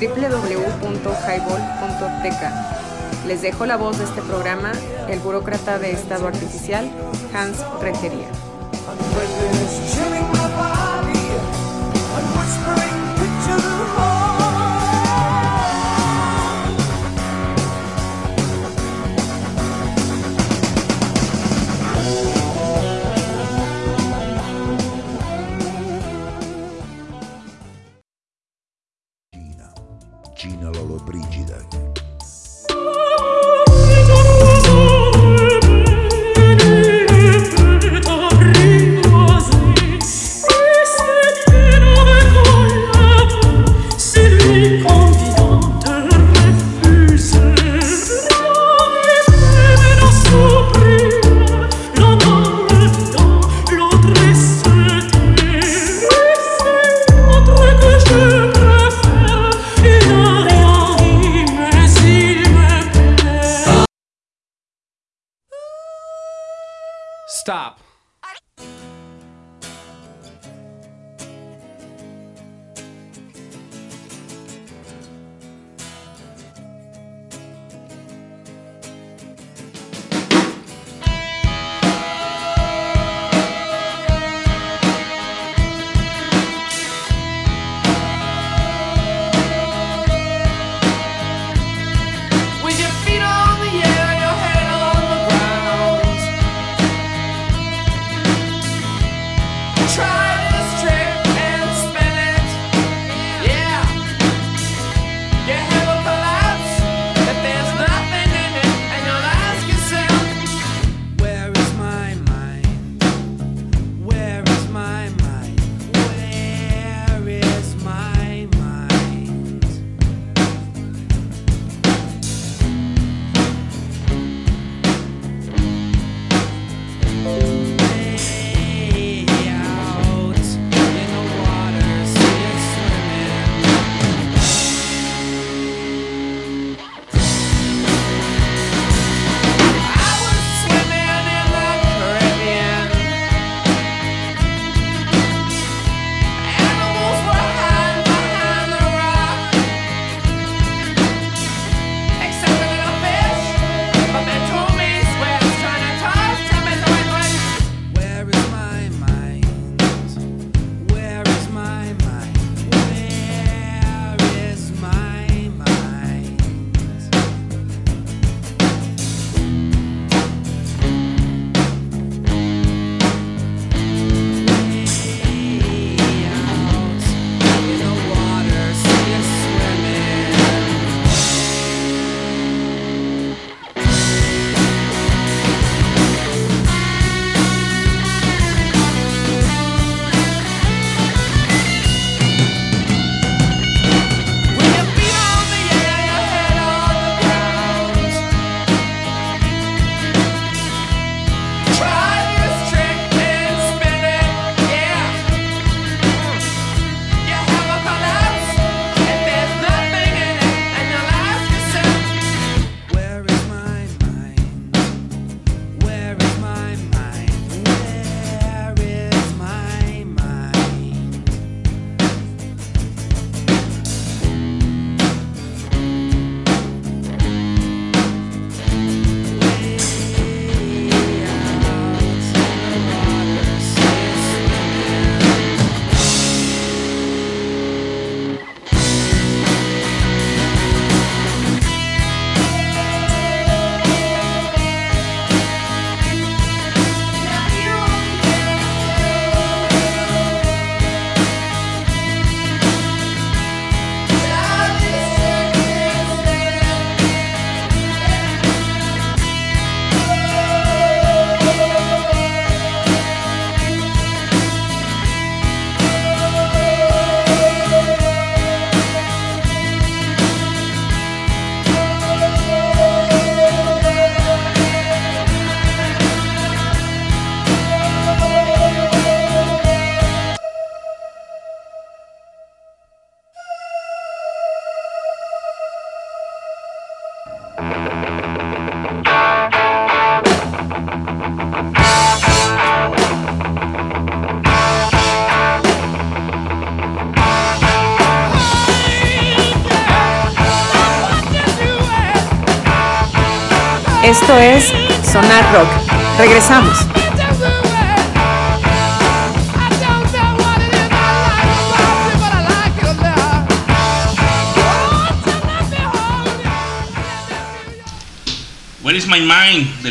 www.highball.tk. Les dejo la voz de este programa, el burócrata de Estado Artificial, Hans Retería.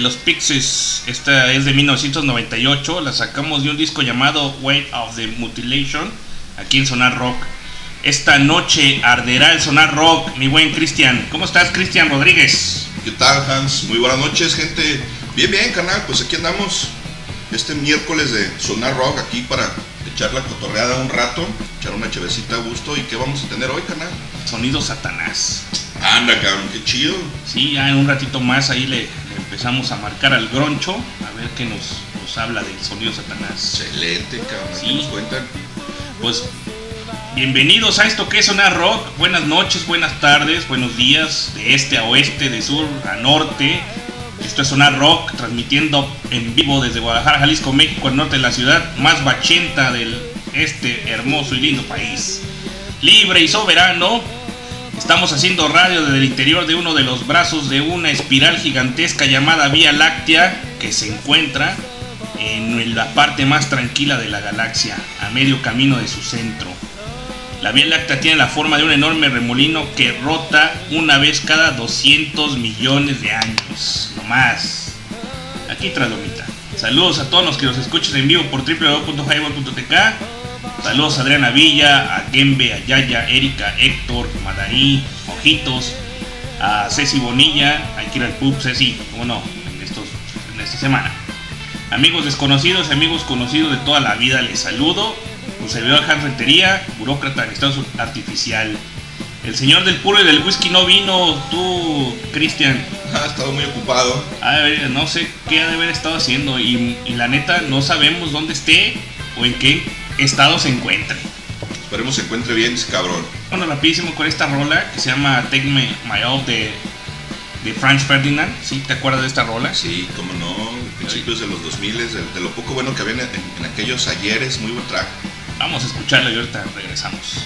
Los Pixies. Esta es de 1998. La sacamos de un disco llamado Weight of the Mutilation. Aquí en Sonar Rock. Esta noche arderá el Sonar Rock, mi buen Cristian. ¿Cómo estás, Cristian Rodríguez? ¿Qué tal, Hans? Muy buenas noches, gente. Bien, bien, canal. Pues aquí andamos este miércoles de Sonar Rock aquí para echar la cotorreada un rato, echar una chevecita a gusto. ¿Y qué vamos a tener hoy, canal? Sonido Satanás. Anda, cabrón, qué chido. Sí, ya en un ratito más ahí le, empezamos a marcar al groncho, a ver qué nos, nos habla del sonido Satanás. Excelente, cabrón. Sí. nos cuentan? Pues bienvenidos a esto que es Sonar Rock. Buenas noches, buenas tardes, buenos días, de este a oeste, de sur a norte. Esto es Sonar Rock, transmitiendo en vivo desde Guadalajara, Jalisco, México, al norte de la ciudad más bachenta del este hermoso y lindo país. Libre y soberano, Estamos haciendo radio desde el interior de uno de los brazos de una espiral gigantesca llamada Vía Láctea que se encuentra en la parte más tranquila de la galaxia, a medio camino de su centro. La Vía Láctea tiene la forma de un enorme remolino que rota una vez cada 200 millones de años, no más. Aquí Tralomita. Saludos a todos los que nos escuchan en vivo por www.highball.tk Saludos a Adriana Villa, a Gembe, a Yaya, Erika, Héctor, Madaí, Ojitos, a Ceci Bonilla, a Kira el Pub, Ceci, cómo no, en, estos, en esta semana. Amigos desconocidos y amigos conocidos de toda la vida, les saludo. Un servidor Rentería, burócrata de Estado Artificial. El señor del puro y del whisky no vino, tú, Cristian. Ha estado muy ocupado. A ver, no sé qué ha de haber estado haciendo y, y la neta no sabemos dónde esté o en qué estado se encuentre. Esperemos se encuentre bien ese cabrón. Bueno, rapidísimo con esta rola que se llama Take Me My All de, de Franz Ferdinand. ¿Sí? ¿Te acuerdas de esta rola? Sí, cómo no, principios de los 2000, de, de lo poco bueno que había en, en aquellos ayeres, muy buen track. Vamos a escucharlo y ahorita regresamos.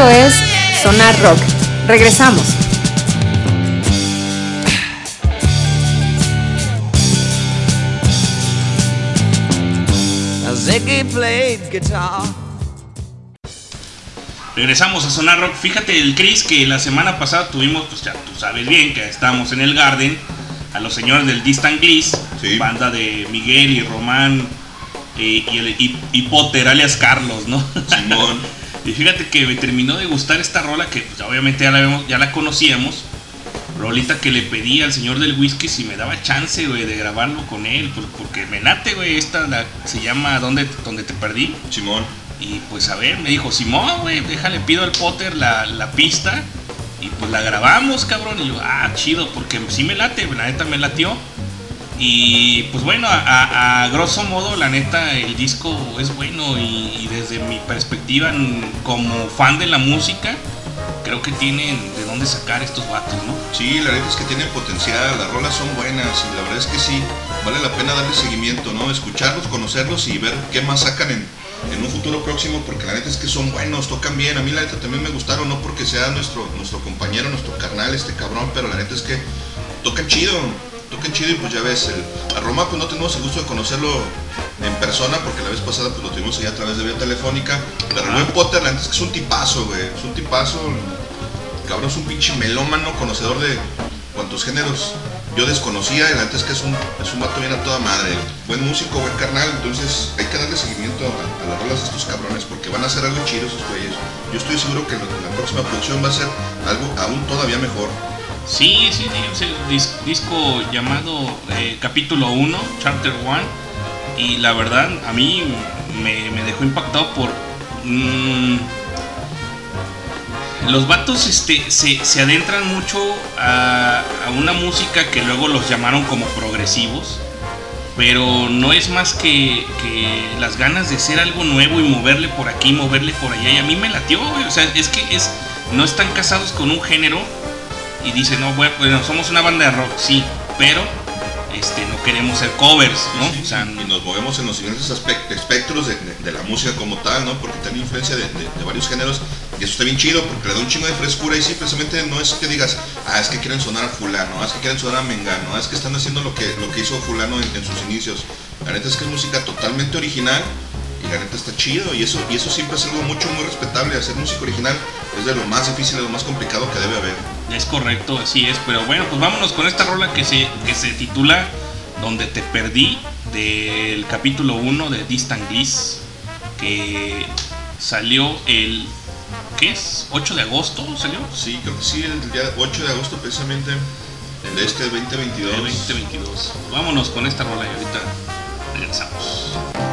Esto es Sonar Rock. Regresamos. Regresamos a Sonar Rock. Fíjate el Chris que la semana pasada tuvimos, pues ya tú sabes bien que estábamos en el Garden a los señores del Distant Gliss, banda de Miguel y Román eh, y, el, y, Potter, alias Carlos, ¿no? Simón. Y fíjate que me terminó de gustar esta rola que pues, obviamente ya la, ya la conocíamos. Rolita que le pedí al señor del whisky si me daba chance, güey, de grabarlo con él. Pues, porque me late, güey. Esta se llama ¿Dónde, ¿Dónde te perdí? Simón. Y pues a ver, me dijo, Simón, güey, déjale, pido al Potter la, la pista. Y pues la grabamos, cabrón. Y yo, ah, chido, porque sí me late, la neta me latió. Y pues bueno, a, grosso modo, la neta, el disco es bueno. Y, desde mi perspectiva, como fan de la música, creo que tienen de dónde sacar estos vatos, ¿no? Sí, la neta es que tienen potencial, las rolas son buenas y la verdad es que sí, vale la pena darle seguimiento, ¿no? Escucharlos, conocerlos y ver qué más sacan en, en un futuro próximo porque la neta es que son buenos, tocan bien. A mí la neta también me gustaron, no porque sea nuestro, nuestro compañero, nuestro carnal, este cabrón, pero la neta es que tocan chido, tocan chido y pues ya ves, el, a Roma pues no tenemos el gusto de conocerlo en persona porque la vez pasada pues lo tuvimos ahí a través de vía telefónica. Pero el buen Potter, la neta es que es un tipazo, güey, es un tipazo. cabrón es un pinche melómano, conocedor de cuantos géneros yo desconocía y la neta es que es un, es un vato bien a toda madre. Buen músico, buen carnal, entonces hay que darle seguimiento a, las rolas de estos cabrones porque van a hacer algo chido esos güeyes. Yo estoy seguro que la, próxima producción va a ser algo aún todavía mejor. Sí, sí, sí, el disco llamado eh, Capítulo 1, Charter 1, y la verdad a mí me, dejó impactado por... Mm, los vatos este, se, adentran mucho a, una música que luego los llamaron como progresivos, pero no es más que, las ganas de hacer algo nuevo y moverle por aquí, moverle por allá. Y a mí me latió, o sea, es que es, no están casados con un género y dicen, no, bueno, somos una banda de rock, sí, pero este, no queremos ser covers, ¿no? o sea, y nos movemos en los siguientes espectros de, la música como tal, ¿no? Porque tiene influencia de, varios géneros y eso está bien chido porque le da un chingo de frescura y simplemente no es que digas, ah, es que quieren sonar a fulano, ah, es que quieren sonar a mengano, ah, es que están haciendo lo que, lo que hizo fulano en, sus inicios. La neta es que es música totalmente original y la neta está chido y eso, y eso siempre es algo mucho, muy respetable. Hacer música original es de lo más difícil, de lo más complicado que debe haber. Es correcto, así es, pero bueno, pues vámonos con esta rola que se, que se titula Donde te perdí del capítulo 1 de Distant Gliss que salió el ¿qué es? ¿8 de agosto salió? Sí, creo que sí, el día 8 de agosto precisamente, el de este 2022. 2022. Vámonos con esta rola y ahorita regresamos.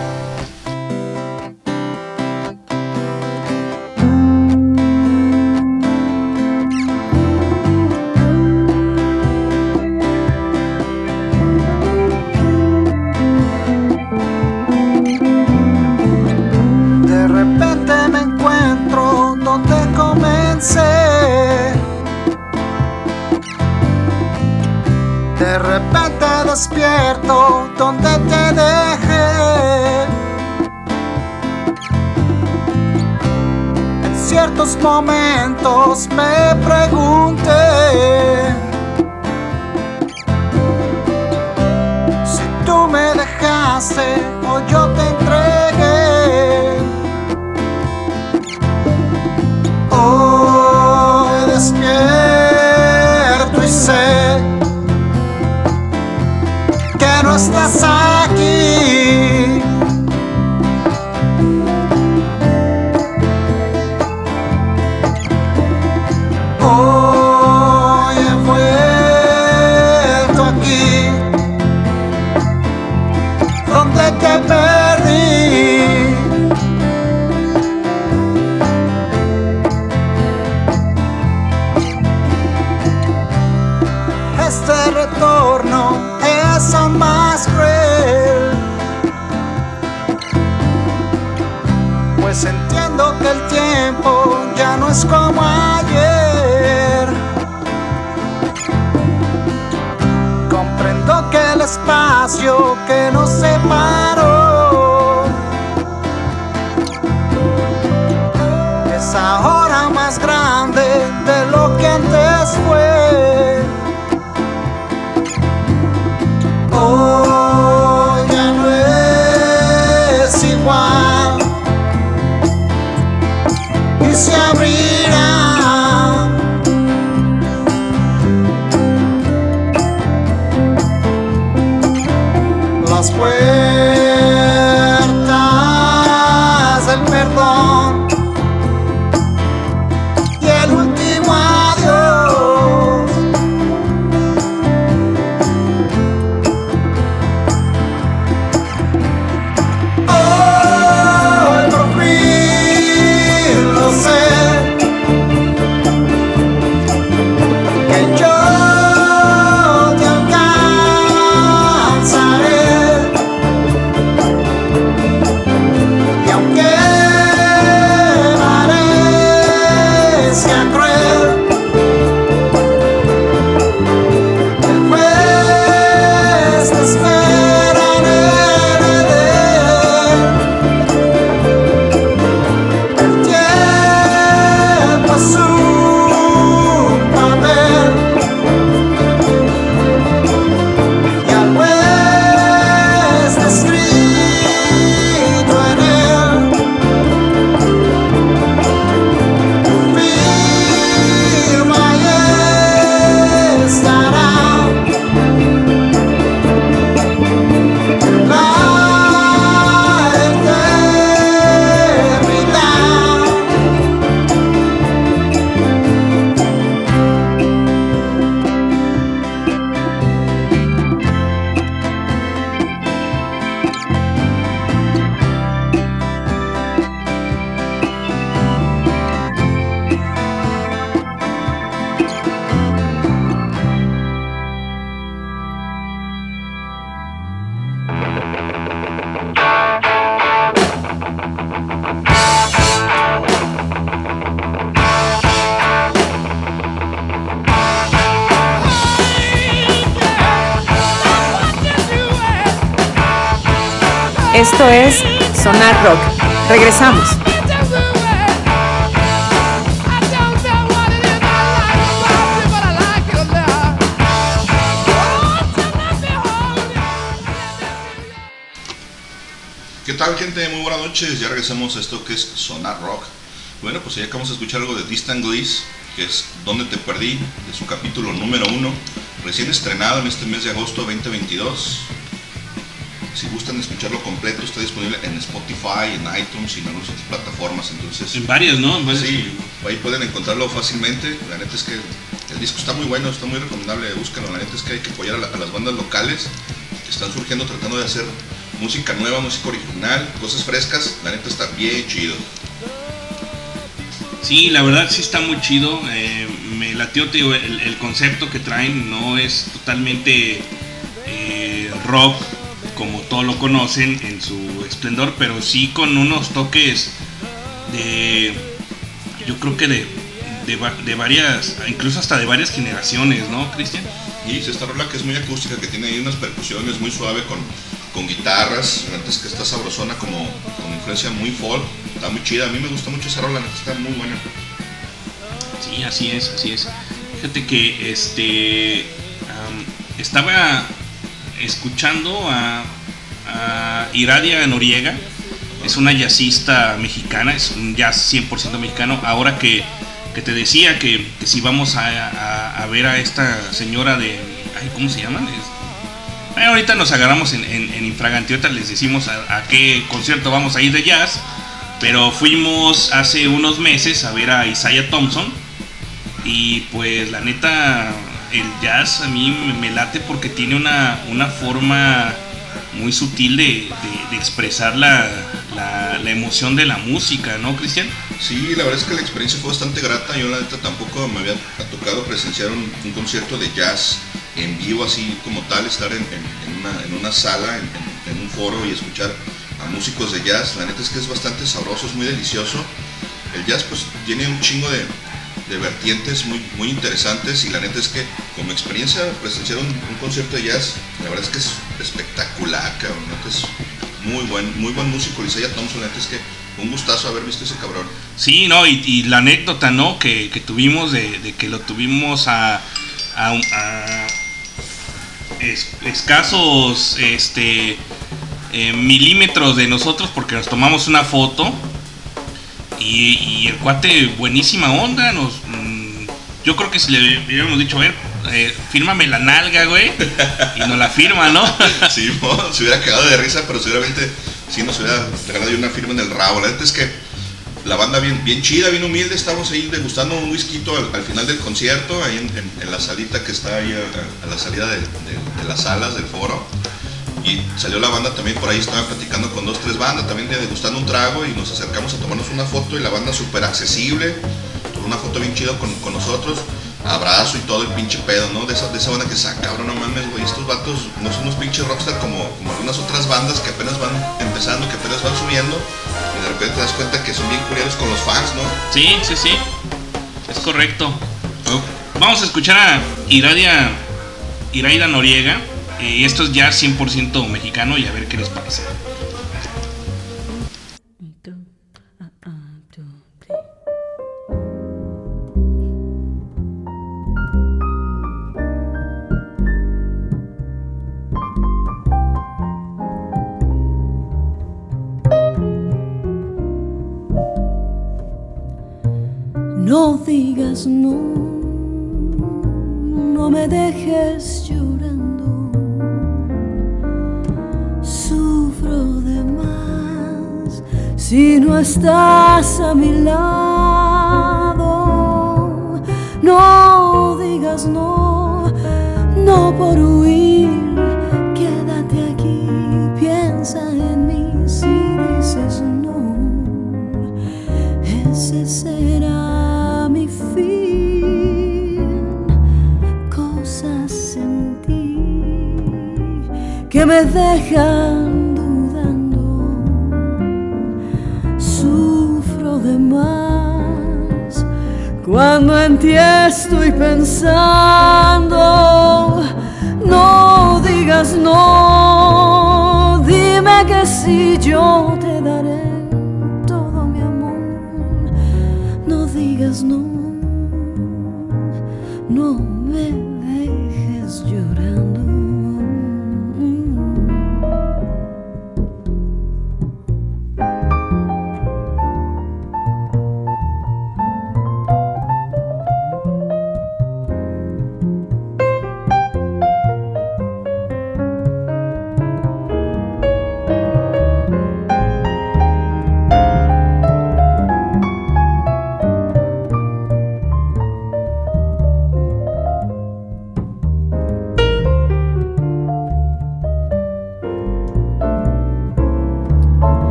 Momentos me pregunté si tú me dejaste Ya regresamos a esto que es Sonar Rock. Bueno, pues ya acabamos de escuchar algo de Distant Gliss, que es Donde te perdí, de su capítulo número uno, recién estrenado en este mes de agosto 2022. Si gustan escucharlo completo, está disponible en Spotify, en iTunes y en algunas otras plataformas, entonces... En varias, ¿no? En varias. Sí, ahí pueden encontrarlo fácilmente. La neta es que el disco está muy bueno, está muy recomendable, búsquenlo. La neta es que hay que apoyar a, la- a las bandas locales que están surgiendo tratando de hacer música nueva, música original, cosas frescas. La neta está bien chido. Sí, la verdad sí está muy chido. eh, me latió, digo, el, el concepto que traen no es totalmente eh, rock como todos lo conocen en su esplendor, pero sí con unos toques de, yo creo que de, de, de varias, incluso hasta de varias generaciones, ¿no, Cristian? Y es esta rola que es muy acústica, que tiene ahí unas percusiones muy suave con, con guitarras. La neta es que está sabrosona como con influencia muy folk. Está muy chida. A mí me gusta mucho esa rola, está muy buena. Sí, así es, así es. Fíjate que este estaba escuchando a, Iradia Noriega, es una jazzista mexicana, es un jazz 100% mexicano. Ahora que, que te decía que, que si vamos a, a- ver a esta señora de. Ay, ¿Cómo se llaman? Es- Bueno, ahorita nos agarramos en, en, en les decimos a, qué concierto vamos a ir de jazz. Pero fuimos hace unos meses a ver a Isaiah Thompson. Y pues la neta, el jazz a mí me- late porque tiene una, una forma muy sutil de, expresar la, la- emoción de la música, ¿no, Cristian? Sí, la verdad es que la experiencia fue bastante grata. Yo la neta tampoco me había tocado presenciar un concierto de jazz en vivo así como tal, estar en, una, en una sala, en, un foro y escuchar a músicos de jazz. La neta es que es bastante sabroso, es muy delicioso. El jazz pues tiene un chingo de, vertientes muy, muy interesantes y la neta es que como experiencia presenciar un, concierto de jazz, la verdad es que es espectacular, cabrón. Neta es muy buen, muy buen músico, Isaiah Thompson, la neta es que un gustazo haber visto ese cabrón. Sí, no, y, la anécdota, ¿no? Que, tuvimos de, que lo tuvimos a es- escasos este, eh, milímetros de nosotros porque nos tomamos una foto y, el cuate buenísima onda, nos, mm, yo creo que si le hubiéramos dicho, a ver, eh, fírmame la nalga, güey. Y no la firma, ¿no? Sí, se hubiera quedado de risa, pero seguramente sí nos hubiera regalado una firma en el rabo. La neta es que la banda bien, bien chida, bien humilde, estamos ahí degustando un whisky al, al final del concierto, ahí en, la salita que está ahí a, la salida de, las salas del foro. Y salió la banda también por ahí, estaba platicando con dos, tres bandas, también degustando un trago y nos acercamos a tomarnos una foto y la banda súper accesible, una foto bien chida con, con nosotros, abrazo y todo el pinche pedo, ¿no? De esa, de esa banda que se cabrón, no mames, güey, estos vatos no son unos pinches rockstar como, como algunas otras bandas que apenas van empezando, que apenas van subiendo y de repente te das cuenta que son bien curiosos con los fans, ¿no? Sí, sí, sí. Es correcto. Vamos a escuchar a Iradia, Iraida Noriega. Y esto es ya 100% mexicano y a ver qué les parece. Estás a mi lado. No digas no, no por huir. Quédate aquí, piensa en mí si dices no. Ese será mi fin. Cosas en ti que me dejan cuando en ti estoy pensando. No digas no, dime que si yo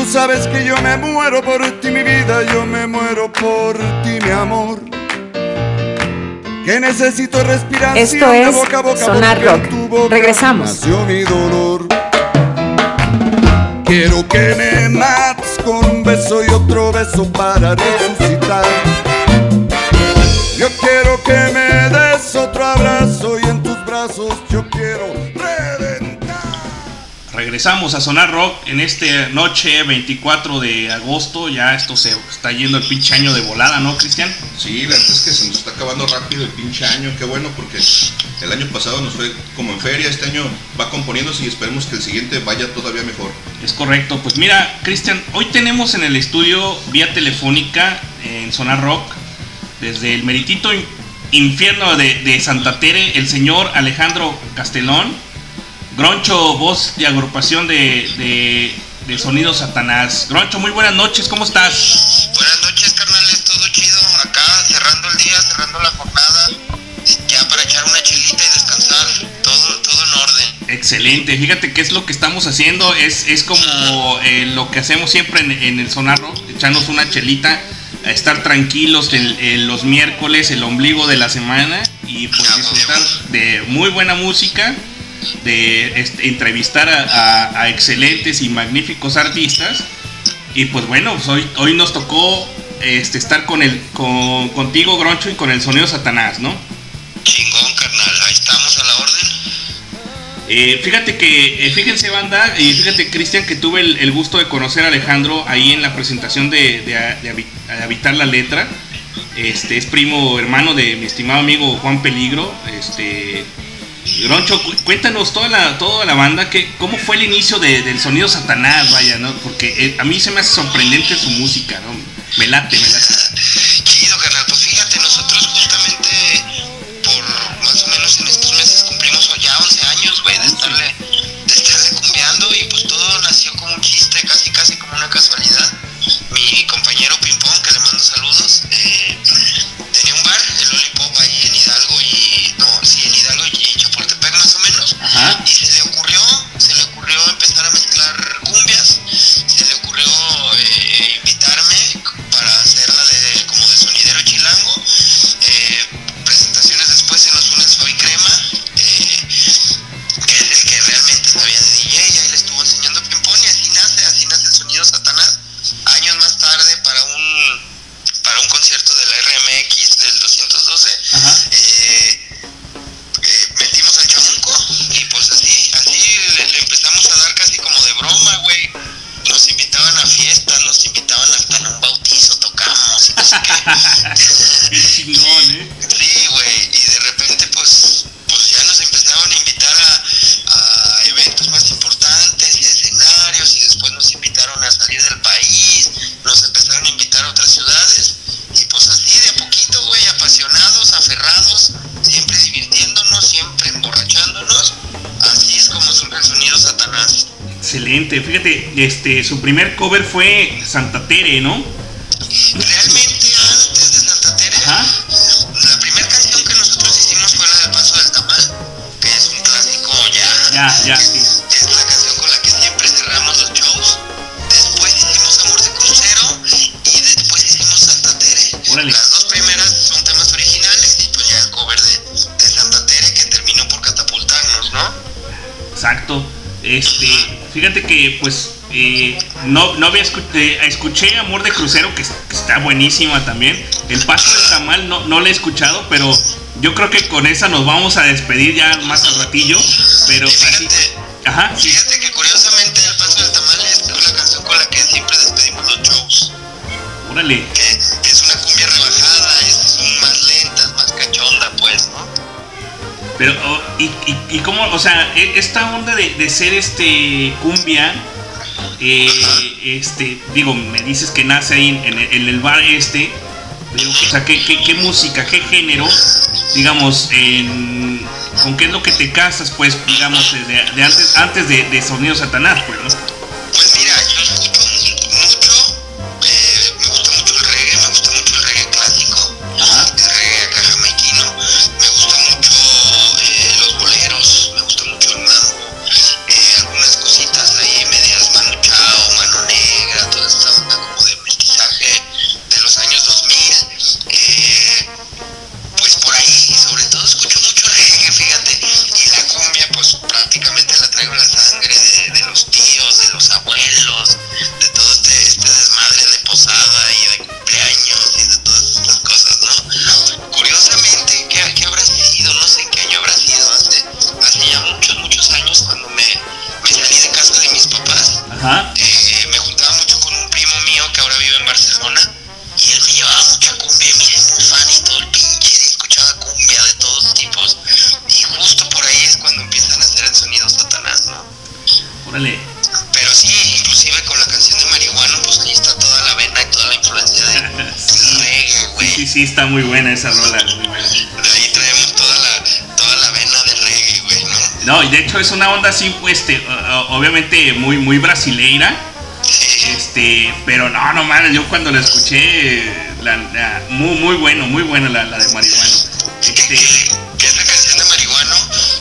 Tú sabes que yo me muero por ti, mi vida, yo me muero por ti, mi amor. Que necesito respirar Esto es Sonar Rock. Regresamos. Nació mi dolor. Quiero que me mates con un beso y otro beso para resucitar. Yo quiero que me des otro abrazo y en tus brazos Regresamos a Sonar Rock en esta noche 24 de agosto. Ya esto se está yendo el pinche año de volada, ¿no, Cristian? Sí, la verdad es que se nos está acabando rápido el pinche año, qué bueno porque el año pasado nos fue como en feria, este año va componiéndose y esperemos que el siguiente vaya todavía mejor. Es correcto. Pues mira, Cristian, hoy tenemos en el estudio vía telefónica en Sonar Rock desde el meritito infierno de, Santa Tere, el señor Alejandro Castelón, Groncho, voz de agrupación de, de, Sonido Satanás. Groncho, muy buenas noches, ¿cómo estás? Buenas noches, carnales, todo chido. Acá cerrando el día, cerrando la jornada, ya para echar una chilita y descansar. Todo, todo en orden. Excelente, fíjate que es lo que estamos haciendo, es, es como eh, lo que hacemos siempre en, en el Sonarro, echarnos una chelita a estar tranquilos en, los miércoles, el ombligo de la semana y pues disfrutar de muy buena música, de este, entrevistar a, excelentes y magníficos artistas. Y pues bueno, pues hoy, hoy nos tocó este, estar con el, con, contigo, Groncho, y con el sonido Satanás, ¿no? Chingón, carnal, ahí estamos a la orden. Eh, fíjate que, eh, fíjense banda, y fíjate Cristian que tuve el, gusto de conocer a Alejandro ahí en la presentación de, Habitar la Letra. Este es primo hermano de mi estimado amigo Juan Peligro. Este Groncho, cuéntanos toda la, toda la banda, que, cómo fue el inicio del sonido Satanás, vaya, ¿no? Porque eh, a mí se me hace sorprendente su música, ¿no? Me late, me late. Qué. Chingón, ¿eh? Sí, güey, y de repente pues, pues ya nos empezaron a invitar a, a eventos más importantes y a escenarios y después nos invitaron a salir del país, nos empezaron a invitar a otras ciudades y pues así de a poquito, güey, apasionados, aferrados, siempre divirtiéndonos, siempre emborrachándonos, así es como surge el sonido Satanás. Excelente, fíjate, este, su primer cover fue Santa Tere, ¿no? Ya. Sí. Es la canción con la que siempre cerramos los shows. Después hicimos Amor de Crucero y después hicimos Santa Tere. Órale. Las dos primeras son temas originales y pues ya el cover de, de Santa Tere que terminó por catapultarnos, ¿no? Exacto. Este, fíjate que pues eh, no, no había escu- eh, escuché Amor de Crucero que está buenísima también. El paso del tamal no, no la he escuchado, pero yo creo que con esa nos vamos a despedir ya más al ratillo. Pero Y fíjate, Ajá, fíjate que curiosamente el Paso del Tamal es la canción con la que siempre despedimos los shows. Órale. que es una cumbia rebajada, es, más lentas, más cachonda, pues, ¿no? Pero, oh, y, y, y cómo, o sea, e- esta onda de, de ser este cumbia, eh, este, digo, me dices que nace ahí en, el- en el bar este, pero, o sea, ¿qué, qué, qué música, qué género, digamos, en, con qué es lo que te casas, pues, digamos, de, antes, antes de, de Sonido Satanás, pues. De hecho es una onda así, pues, este, obviamente muy, muy brasileira. Este, pero no, no mames, yo cuando la escuché, la, la- muy, muy bueno, muy buena la, la de marihuana. Que, Este, que esa canción de Marihuano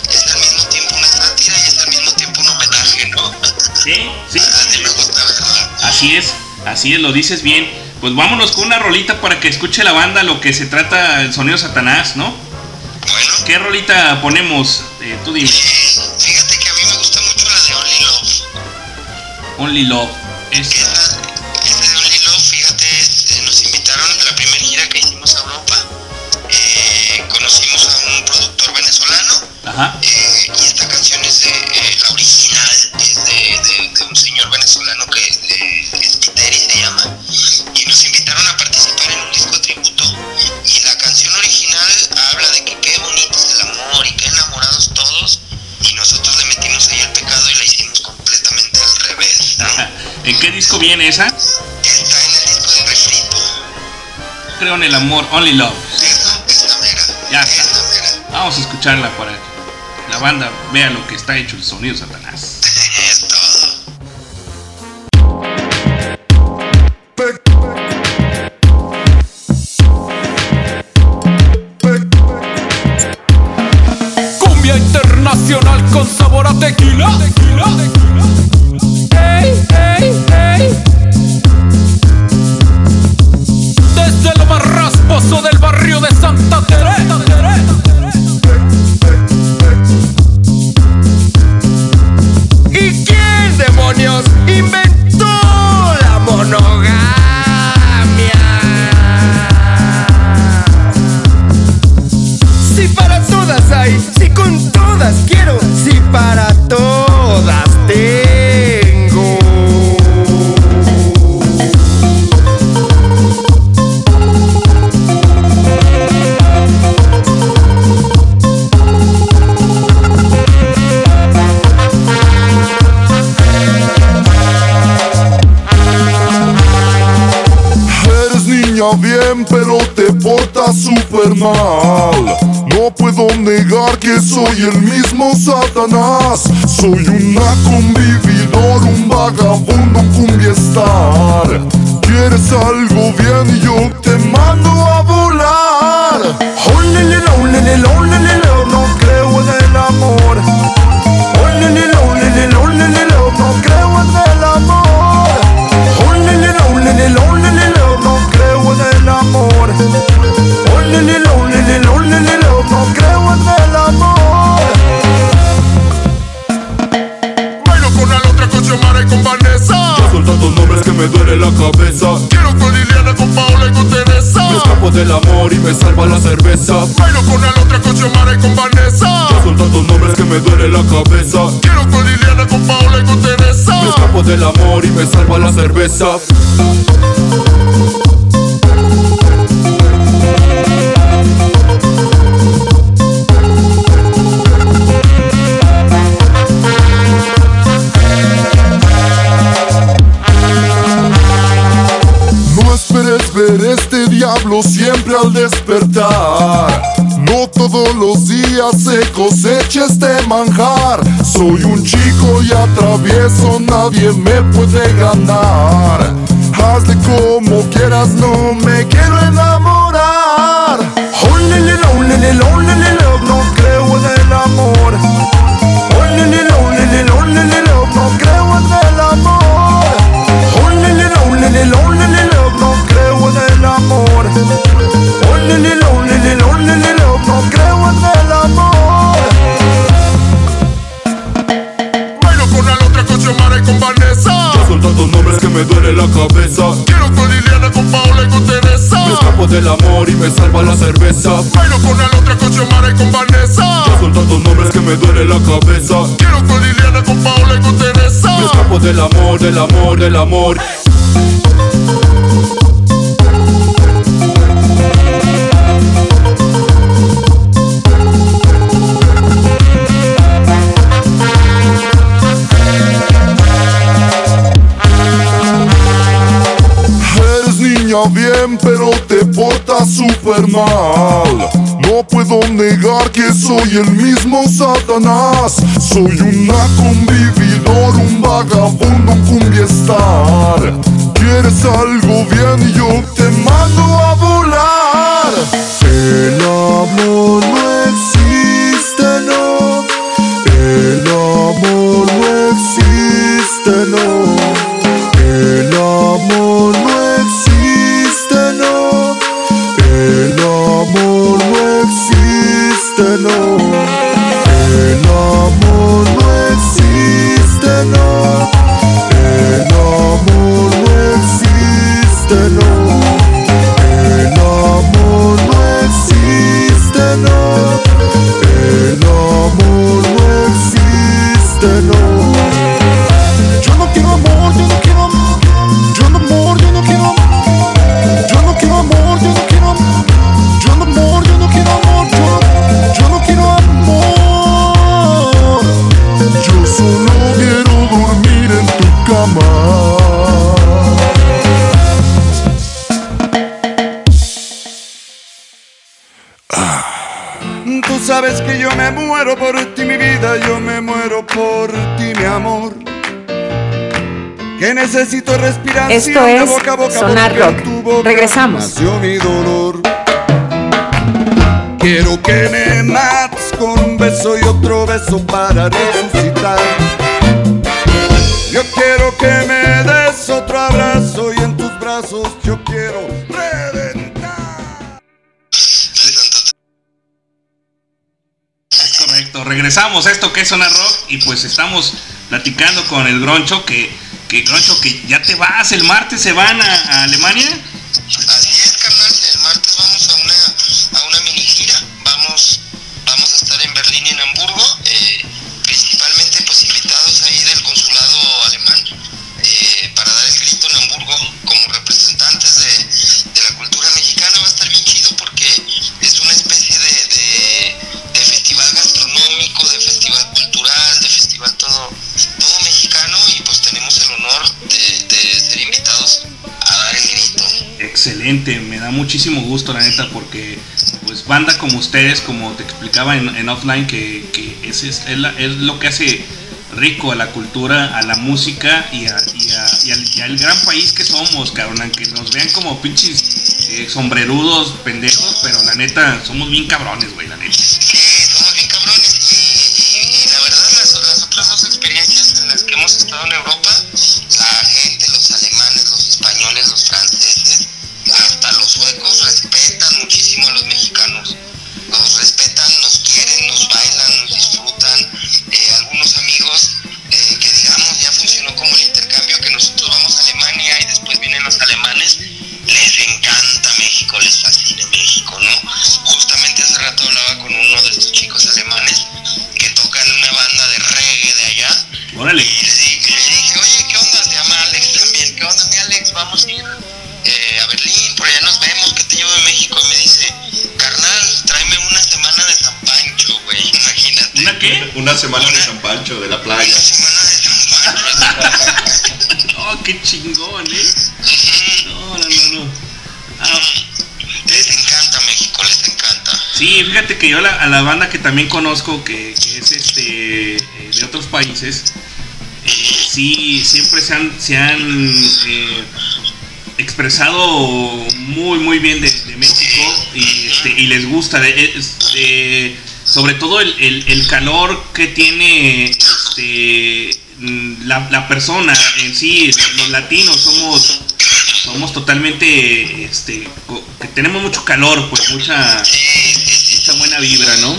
es al mismo tiempo una sátira y es al mismo tiempo un homenaje, ¿no? sí, sí, Así me gusta verla. así es, así es, lo dices bien. Pues vámonos con una rolita para que escuche la banda lo que se trata el sonido Satanás, ¿no? Bueno, ¿Qué rolita ponemos? Eh, tú dime. Only Love. Es, ¿En qué disco viene esa? Creo en el amor, Only Love. Vamos a escucharla para que la banda vea lo que está hecho el sonido. No puedo negar que soy el mismo Satanás. Soy una convividor, un vagabundo cumbiestar. Quieres algo bien y yo te me salva la cerveza. Bailo con la otra, con Xiomara y con Vanessa. Ya son tantos nombres que me duele la cabeza. Quiero con Liliana, con Paola y con Teresa. Me escapo del amor y me salva la cerveza. Diablo siempre al despertar. No todos los días se cosecha este manjar. Soy un chico y atravieso, nadie me puede ganar. Hazle como quieras, no me quiero enamorar. Oh, no creo el amor. Oh, no creo en el amor. Oh, lele, lo, lele, lo, lele, lo, no creo en el amor. Bailo con la otra, con Xiomara y con Vanessa. Ya son tantos nombres que me duele la cabeza. Quiero con Liliana, con Paola y con Teresa. Me escapo del amor y me salva la cerveza. Bailo con la otra, con Xiomara y con Vanessa. Ya son tantos nombres que me duele la cabeza. Quiero con Liliana, con Paola y con Teresa. Me escapo del amor, del amor, del amor. Super mal. No puedo negar que soy el mismo Satanás. Soy una convividor, un vagabundo, un cumbiestar. Quieres algo bien y yo te mando a volar. El amor no existe, no. El amor necesito respiración Esto es boca boca Sonar Rock. tu boca Regresamos. Mi dolor. Quiero que me mates con un beso y otro beso para resucitar. Yo quiero que me des otro abrazo y en tus brazos yo quiero reventar. Es correcto. Regresamos a esto que es Zona Rock y pues estamos platicando con el Groncho que, que que ya te vas, el martes se van a Alemania. Me da muchísimo gusto la neta porque pues banda como ustedes, como te explicaba en, offline, que, que es, es, es lo que hace rico a la cultura, a la música y, a- y al gran país que somos, cabrón, aunque nos vean como pinches eh, sombrerudos, pendejos, pero la neta somos bien cabrones, güey, que yo a la banda que también conozco, que, es este de otros países, eh, sí, siempre se han, eh, expresado muy, muy bien de, México y, este, y les gusta. de- sobre todo el, el- calor que tiene este, la, la persona en sí, los latinos somos somos totalmente este que tenemos mucho calor pues mucha buena vibra no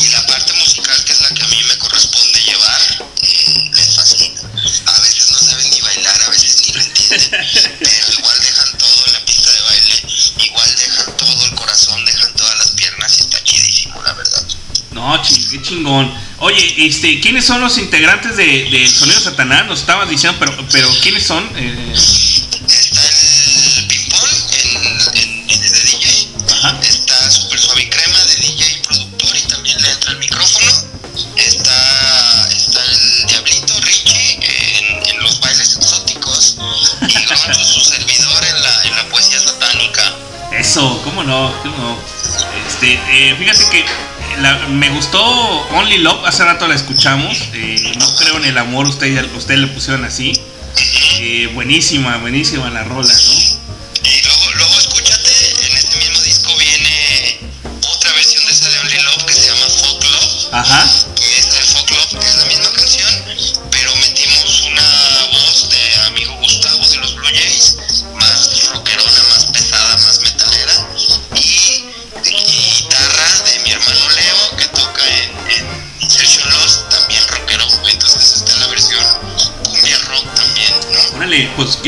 Y la parte musical, que es la que a mí me corresponde llevar, eh, les fascina. A veces no saben ni bailar, a veces ni lo entienden, pero igual dejan todo en la pista de baile, igual dejan todo el corazón, dejan todas las piernas y está chidísimo, la verdad. no ching- qué chingón oye este quiénes son los integrantes de, de sonido satanás nos estabas diciendo pero pero quiénes son Eh, Eh, fíjate que me gustó Only Love, hace rato la escuchamos. Eh, no creo en el amor, ustedes usted le pusieron así. Eh, buenísima, buenísima la rola, ¿no?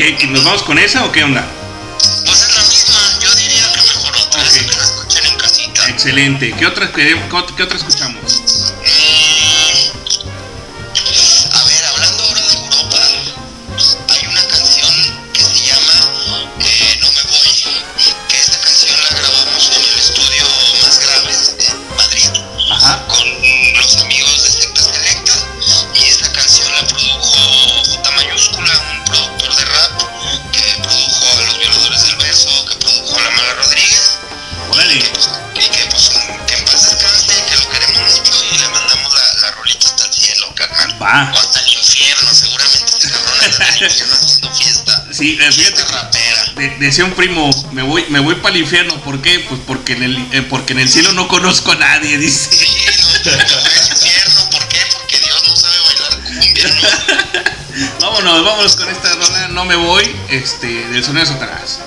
¿Y nos vamos con esa o qué onda? Pues es la misma, yo diría que mejor otra, okay. que la escuchen en casita. Excelente, ¿qué otras, qué, qué otras escuchamos? O hasta el infierno, seguramente este cabrón yo no haciendo fiesta. Sí, eh, fíjate. Rapera. De, decía un primo, me voy, me voy para el infierno, ¿por qué? Pues porque en el, eh, porque en el cielo no conozco a nadie, dice. Sí, no, no, infierno, ¿por qué? Porque Dios no sabe bailar cumbia, ¿no? vámonos, vámonos con esta rola, no me voy, este, del sonido de Satanás.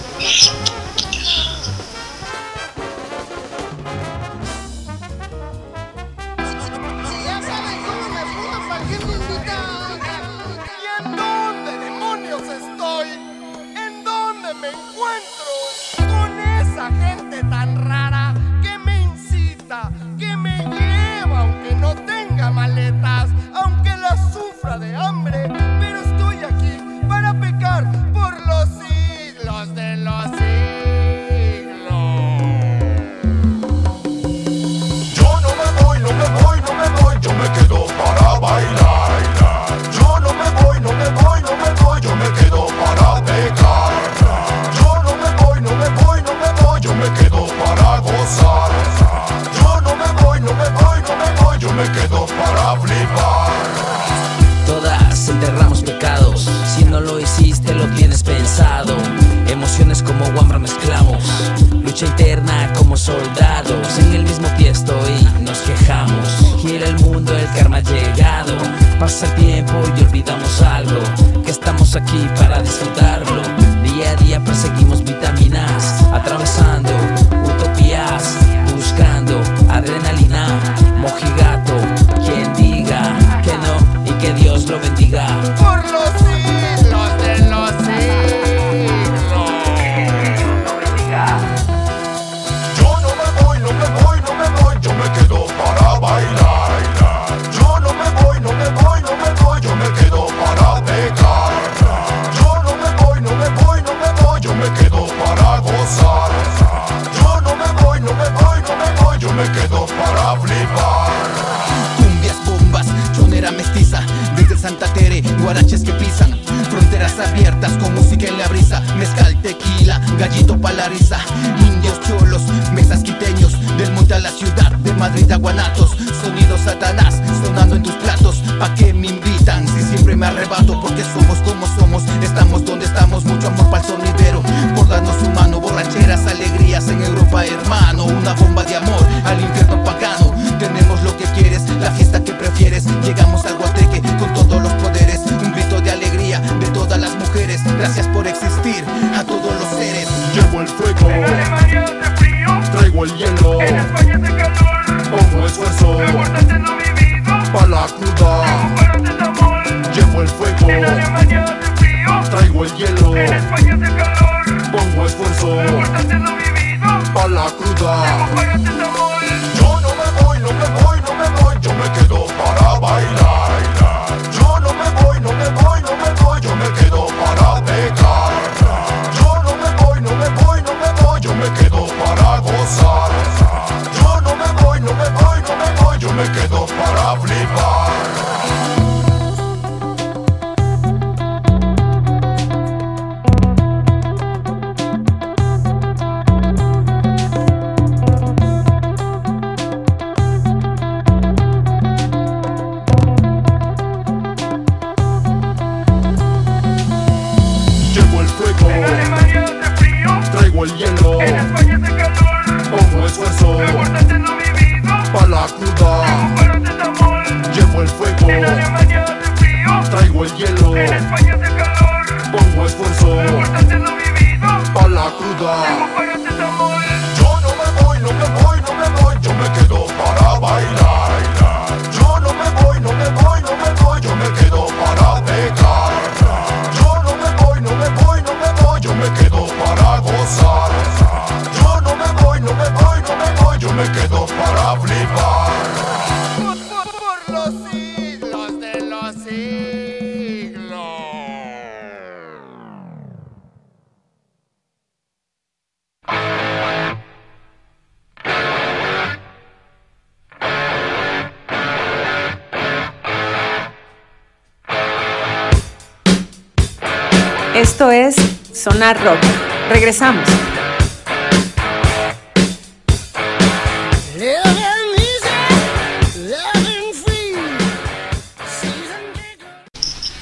Sonar Rock. Regresamos.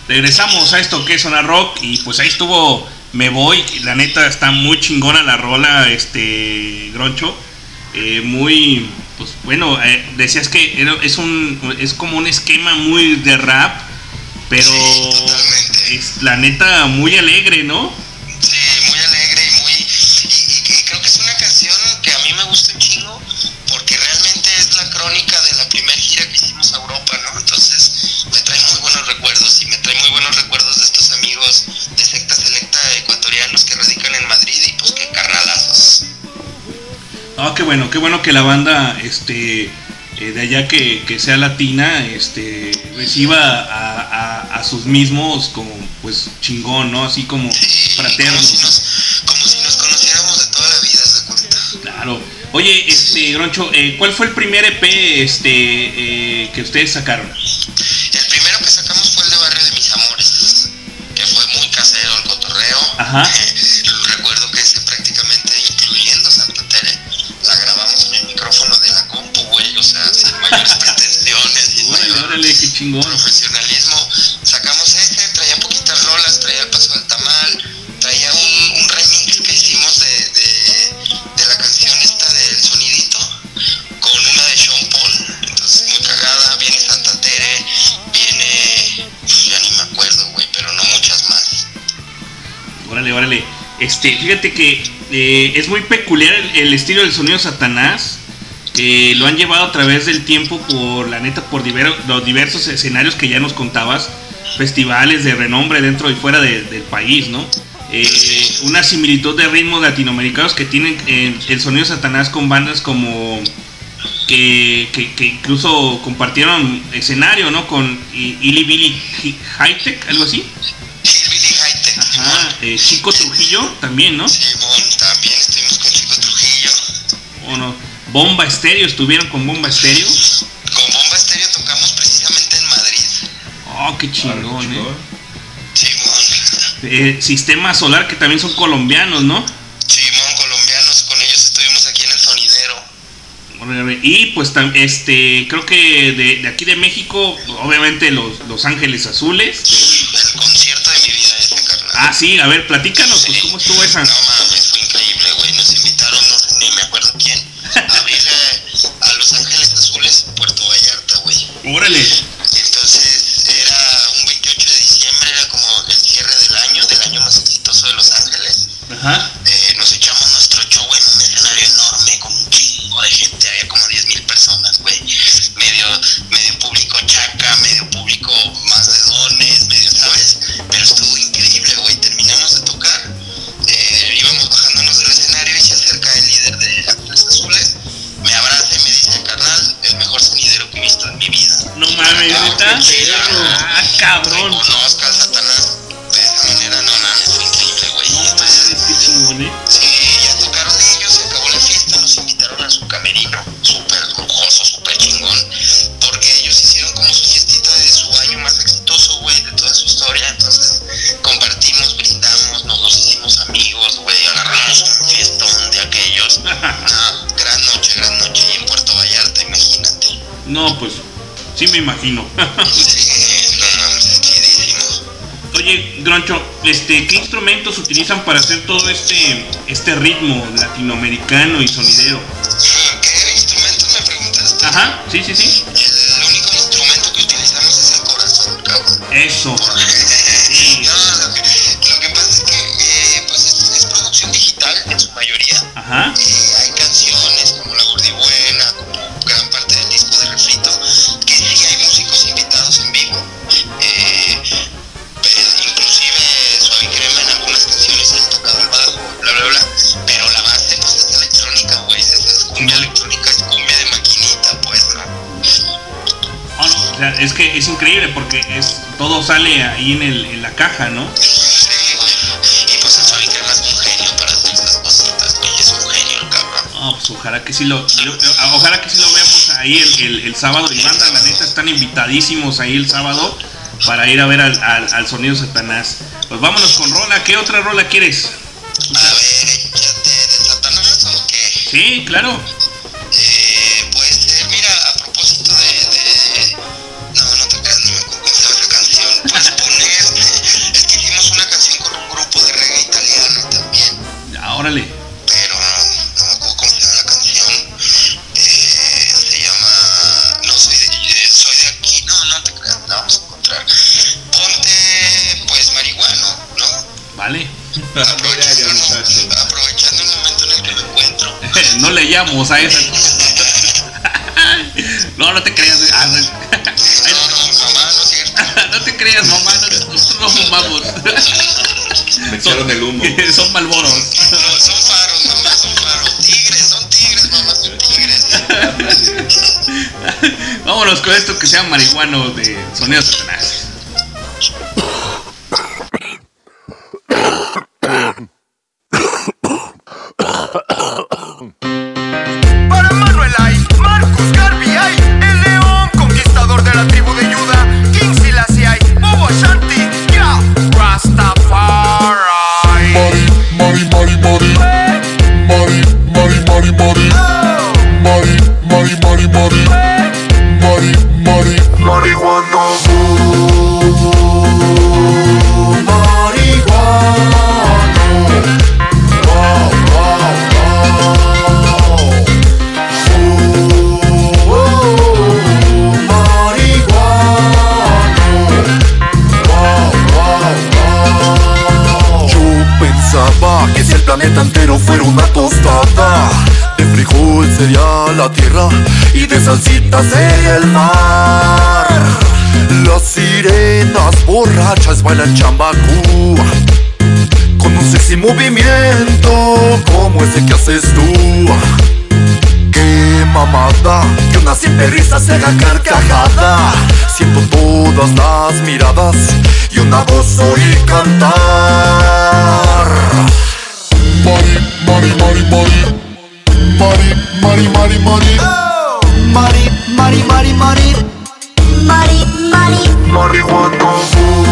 Regresamos a esto que es Zona Rock y pues ahí estuvo Me Voy, la neta está muy chingona la rola, este Groncho, Eh, muy, pues bueno, eh, decías que era- es un, es como un esquema muy de rap, pero es la neta muy alegre, ¿no? Ah, qué bueno, qué bueno que la banda, este, eh, de allá que, que sea latina, este, reciba a, a- a sus mismos como, pues, chingón, ¿no? Así como fraternos. Como si nos conociéramos de toda la vida, ¿se cuenta? Claro. Oye, este, Groncho, eh, ¿cuál fue el primer EP, este, eh, que ustedes sacaron? El primero que sacamos fue el de Barrio de Mis Amores, que fue muy casero el cotorreo. Ajá. Profesionalismo. Sacamos ese, traía poquitas rolas, traía el paso del tamal, traía un, remix que hicimos de, de, la canción esta del sonidito, con una de Sean Paul, entonces muy cagada, viene Santa Tere, viene, pues, ya ni me acuerdo, güey, pero no muchas más. Órale, órale. Este, fíjate que eh, es muy peculiar el estilo del sonido Satanás, que lo han llevado a través del tiempo por, la neta, por diver- los diversos escenarios que ya nos contabas, festivales de renombre dentro y fuera de- del país, ¿no? Eh, una similitud de ritmos latinoamericanos que tienen eh, el sonido Satanás con bandas como que, que- que incluso compartieron escenario, ¿no? Con Illy Billy Hi- High Tech, algo así. Ajá, eh, Chico Trujillo también, ¿no? Simón, Bomba Estéreo, estuvieron con Bomba Estéreo. Con Bomba Estéreo tocamos precisamente en Madrid. Oh, qué chingón, eh. Eh, Sistema Solar, que también son colombianos, ¿no? Simón, colombianos, con ellos estuvimos aquí en el sonidero. Y pues este creo que de, de aquí de México, obviamente los, los Ángeles Azules. El concierto de mi vida ese, carnal. Ah, sí, a ver, platícanos, pues cómo estuvo esa. No Órale. Sí me imagino. Oye, Groncho, este, ¿qué instrumentos utilizan para hacer todo este este ritmo latinoamericano y sonidero? ¿Qué instrumentos me preguntaste? Ajá, sí, sí, sí. Sale ahí en, el, en la caja, ¿no? Y pues el Sonic era un genio para hacer esas cositas, güey. Es un genio el cabrón. No, pues ojalá que sí lo, yo- ojalá que sí lo veamos ahí el, el- el sábado. Y banda, la neta, están invitadísimos ahí el sábado para ir a ver al, al- al sonido Satanás. Pues vámonos con rola. ¿Qué otra rola quieres? A ver, échate de Satanás o qué? Sí, claro. Aprovechando, aprovechando el momento en el que me encuentro. no le llamos a esa. no, no te creas. Ah, no. no te creas, mamá. No, nosotros no fumamos. Me echaron el humo. Son malboros. son faros, mamá, son faros. Tigres, son tigres, mamá, son tigres. Vámonos con esto que sea marihuano de sonido Satanás. Borrachas bailan chambacú Con un sexy movimiento como ese que haces tú Qué mamada Que una simple risa se haga carcajada Siento todas las miradas Y una voz oír cantar Mari, mari, mari, mari. Mari, mari, mari, mari. Mari, Mari, Mari, Mari. Mari, Mari. Marihuana.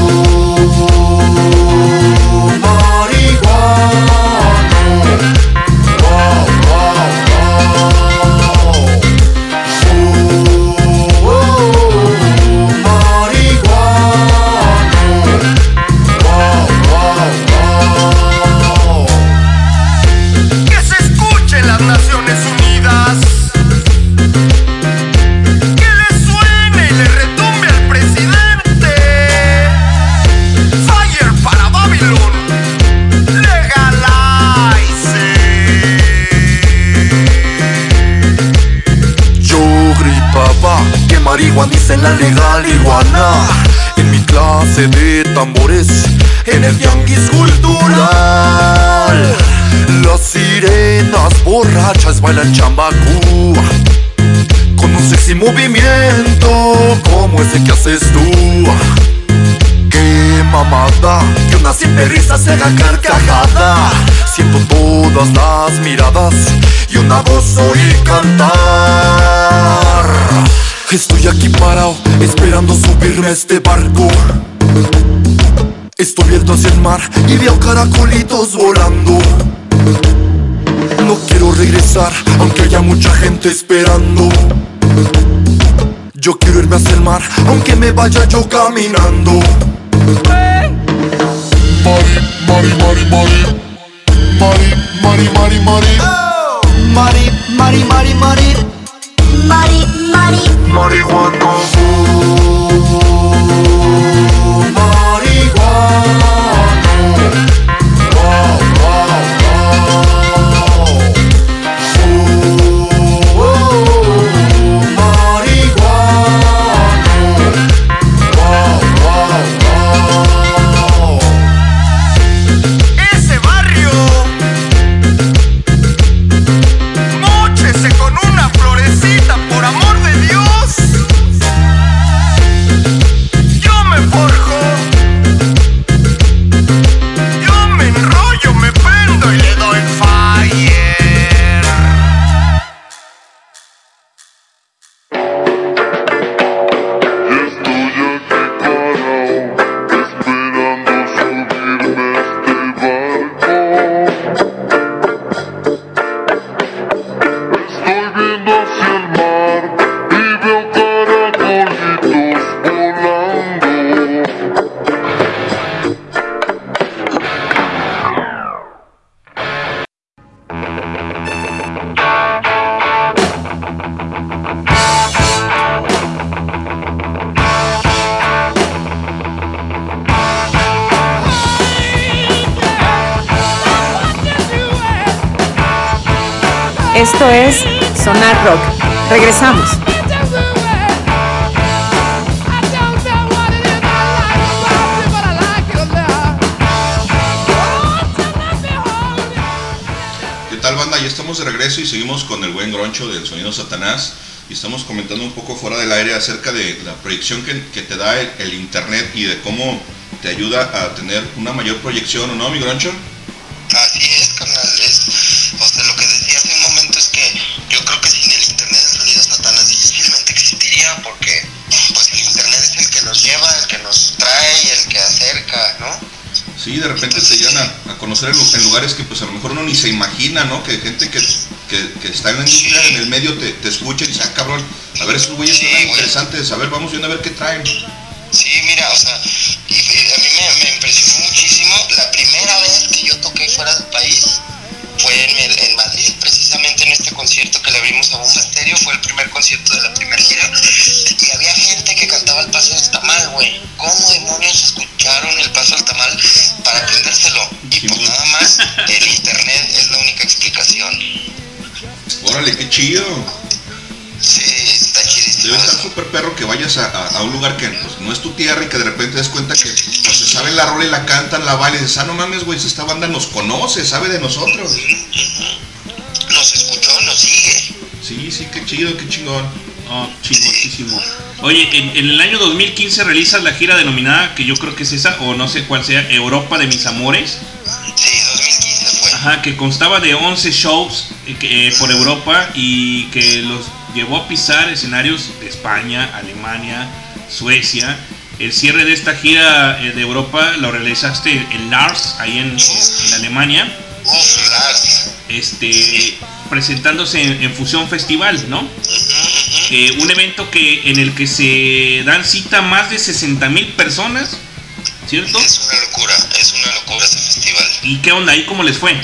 El tianguis cultural. Las sirenas borrachas bailan chambacú. Con un sexy movimiento Como ese que haces tú. Mamada Que una simple risa se haga carcajada. Siento todas las miradas Y una voz oír cantar. Estoy aquí parado Esperando subirme a este barco Estoy viendo hacia el mar Y veo caracolitos volando. No quiero regresar Aunque haya mucha gente esperando. Yo quiero irme hacia el mar Aunque me vaya yo caminando. Mari, mari, mari, mari. Esto es Sonar Rock. Regresamos. ¿Qué tal banda? Ya estamos de regreso y seguimos con el buen groncho del sonido Satanás y estamos comentando un poco fuera del aire acerca de la proyección que, que te da el, el internet y de cómo te ayuda a tener una mayor proyección, ¿o no, mi groncho? Así Sí, de repente te llegan a, a conocer en, lu- en lugares que pues a lo mejor uno ni se imagina, ¿no? Que gente que, que, que está en la industria, en el medio, te, te escucha y dice, ah, cabrón, a ver, esos güeyes suenan interesantes, a ver, vamos viendo a ver qué traen. Sí, mira, o sea, a mí me, me impresionó muchísimo. La primera vez que yo toqué fuera del país fue en, el- en Madrid, precisamente en este concierto que le abrimos a Bomba Estéreo. Fue el primer concierto de la primera gira. Chido. Sí, está chidísimo. Debe estar súper perro que vayas a, a- a un lugar que pues, no es tu tierra y que de repente des cuenta que pues, se saben la rola y la cantan, la bailan y dices, ah, no mames, güey, esta banda nos conoce, sabe de nosotros. Nos escuchó, nos sigue. Sí, sí, qué chido, qué chingón. Oh, chingoncísimo. Oye, en, en el año 2015 realizas la gira denominada, que yo creo que es esa, o no sé cuál sea, Europa de mis amores. Sí, 2015 fue. Ajá, que constaba de 11 shows eh, eh, por Europa y que los llevó a pisar escenarios de España, Alemania, Suecia. El cierre de esta gira eh, de Europa lo realizaste en Lars, ahí en, en Alemania. Uf, Lars. Este, presentándose en, en Fusión Festival, ¿no? Eh, un evento que en el que se dan cita más de 60 mil personas, ¿cierto? Es una locura, es una locura ese festival. ¿Y qué onda ahí? ¿Cómo les fue?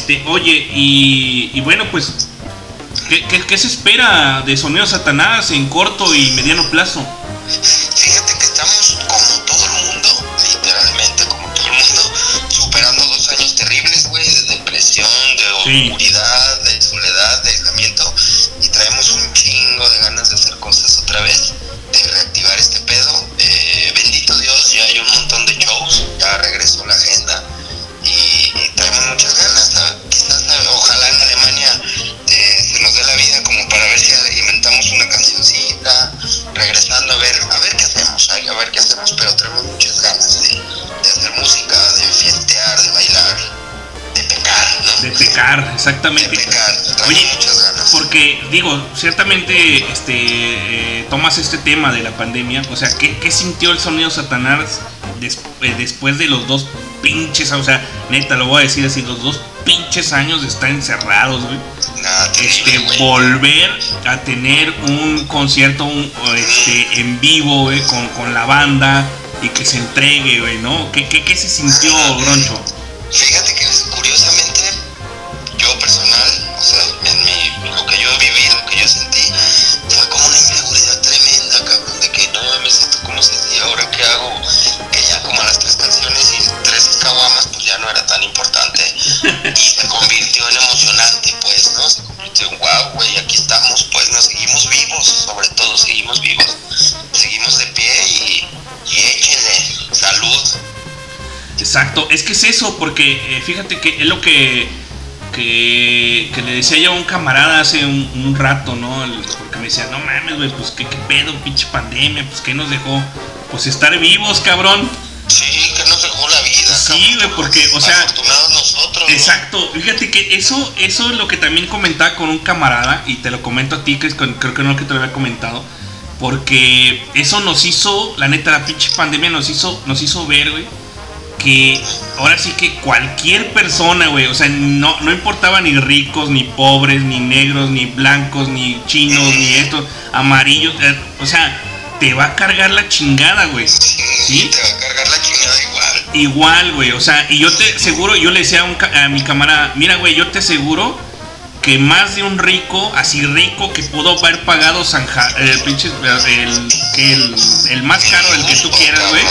Este, oye, y, y bueno, pues, ¿qué, qué, qué se espera de Sonido Satanás en corto y mediano plazo? Fíjate que estamos como todo el mundo, literalmente como todo el mundo, superando dos años terribles, güey, de depresión, de Sí. Exactamente. pecar, traemos Oye, muchas ganas. porque digo, ciertamente este eh, tomas este tema de la pandemia, o sea, ¿qué, qué sintió el Sonido Satanás des- eh, después de los dos pinches, o sea, neta, lo voy a decir así, los dos pinches años de estar encerrados, güey? este, volver a tener un concierto un, este, en vivo, güey, con, con la banda y que se entregue, güey, ¿no? ¿Qué, qué, qué se sintió, Groncho? Exacto, es que es eso, porque eh, fíjate que es lo que, que, que le decía yo a un camarada hace un, un rato, ¿no? El- Porque me decía, no mames, güey, pues qué, qué pedo, pinche pandemia, pues qué nos dejó, pues estar vivos, cabrón. Sí, que nos dejó la vida. Sí, güey, porque, o sea, Afortunados nosotros. ¿no? Exacto, fíjate que eso, eso es lo que también comentaba con un camarada, y te lo comento a ti, que es con- creo que no que te lo había comentado, porque eso nos hizo, la neta, la pinche pandemia nos hizo, nos hizo ver, güey, que ahora sí que cualquier persona, güey, o sea, no, no importaba ni ricos, ni pobres, ni negros, ni blancos, ni chinos, ni estos, amarillos, eh, o sea, te va a cargar la chingada, güey. ¿Sí? Te va a cargar la chingada igual. Igual, güey, o sea, y yo te seguro, yo le decía a, un a mi camarada, mira, güey, yo te aseguro que más de un rico, así rico, que pudo haber pagado San Ja- pinche, el, que el, el más caro, el que tú quieras, güey.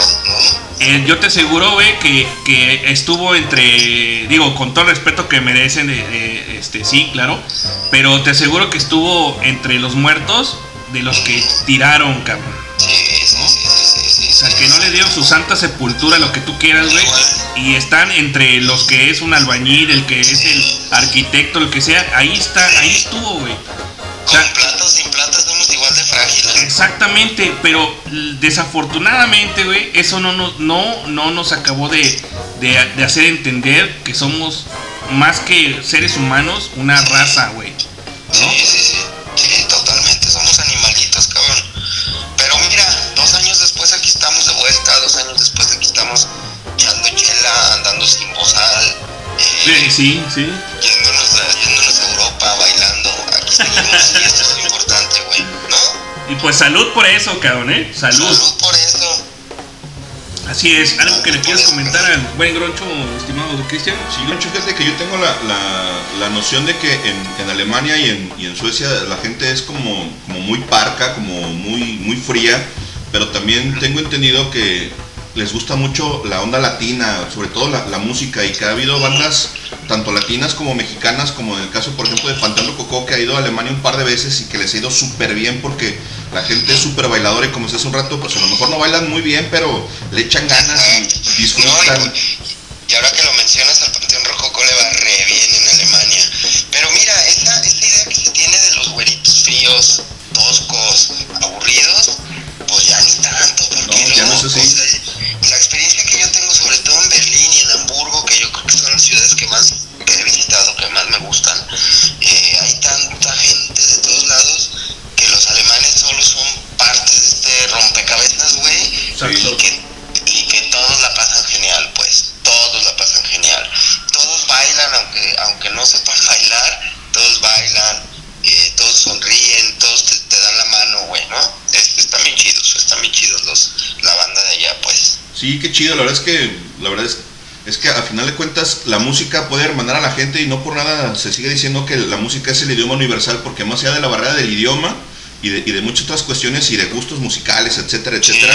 eh, yo te aseguro, güey, que, que estuvo entre, digo, con todo el respeto que merecen, eh, eh, este, sí, claro, pero te aseguro que estuvo entre los muertos de los que tiraron, cabrón. Que no le dieron su santa sepultura, lo que tú quieras, güey. Y están entre los que es un albañil, el que es el arquitecto, lo que sea. Ahí está, ahí estuvo, güey. O sea, Con sin plata somos igual de frágiles. Exactamente, pero desafortunadamente, güey, eso no nos, no, no nos acabó de, de, de hacer entender que somos más que seres humanos, una raza, güey. ¿No? Sí, sí, sí. yéndonos a, yéndonos a Europa, bailando. Aquí seguimos y esto es lo importante, güey. ¿No? Y pues salud por eso, cabrón, ¿eh? Salud. Salud por eso. Así es. ¿Algo que le quieras comentar al buen Groncho, estimado Cristian? Sí, Loncho, fíjate que yo tengo la, la- la noción de que en, en Alemania y en, y en Suecia la gente es como, como muy parca, como muy, muy fría, pero también tengo entendido que les gusta mucho la onda latina, sobre todo la, la música, y que ha habido bandas tanto latinas como mexicanas, como en el caso, por ejemplo, de Pantano Cocó, que ha ido a Alemania un par de veces y que les ha ido súper bien porque la gente es súper bailadora y como decía hace un rato, pues a lo mejor no bailan muy bien, pero le echan ganas y disfrutan. Y ahora que lo mencionas, al Panteón Rococo le va re bien en Alemania. Pero mira, esa, esa idea que se tiene de los güeritos fríos, toscos, aburridos, pues ya ni tanto, porque No, ya no o sea, gustan, eh, hay tanta gente de todos lados que los alemanes solo son parte de este rompecabezas, güey, y que, y que todos la pasan genial, pues, todos la pasan genial. Todos bailan, aunque, aunque no sepan bailar, todos bailan, eh, todos sonríen, todos te, te dan la mano, güey, ¿no? Es- están bien chidos, están bien chidos los, la banda de allá, pues. Sí, qué chido, la verdad es que, la verdad es, es que a final de cuentas la música puede hermanar a la gente y no por nada se sigue diciendo que la música es el idioma universal, porque más allá de la barrera del idioma y de, y de muchas otras cuestiones y de gustos musicales, etcétera, etcétera,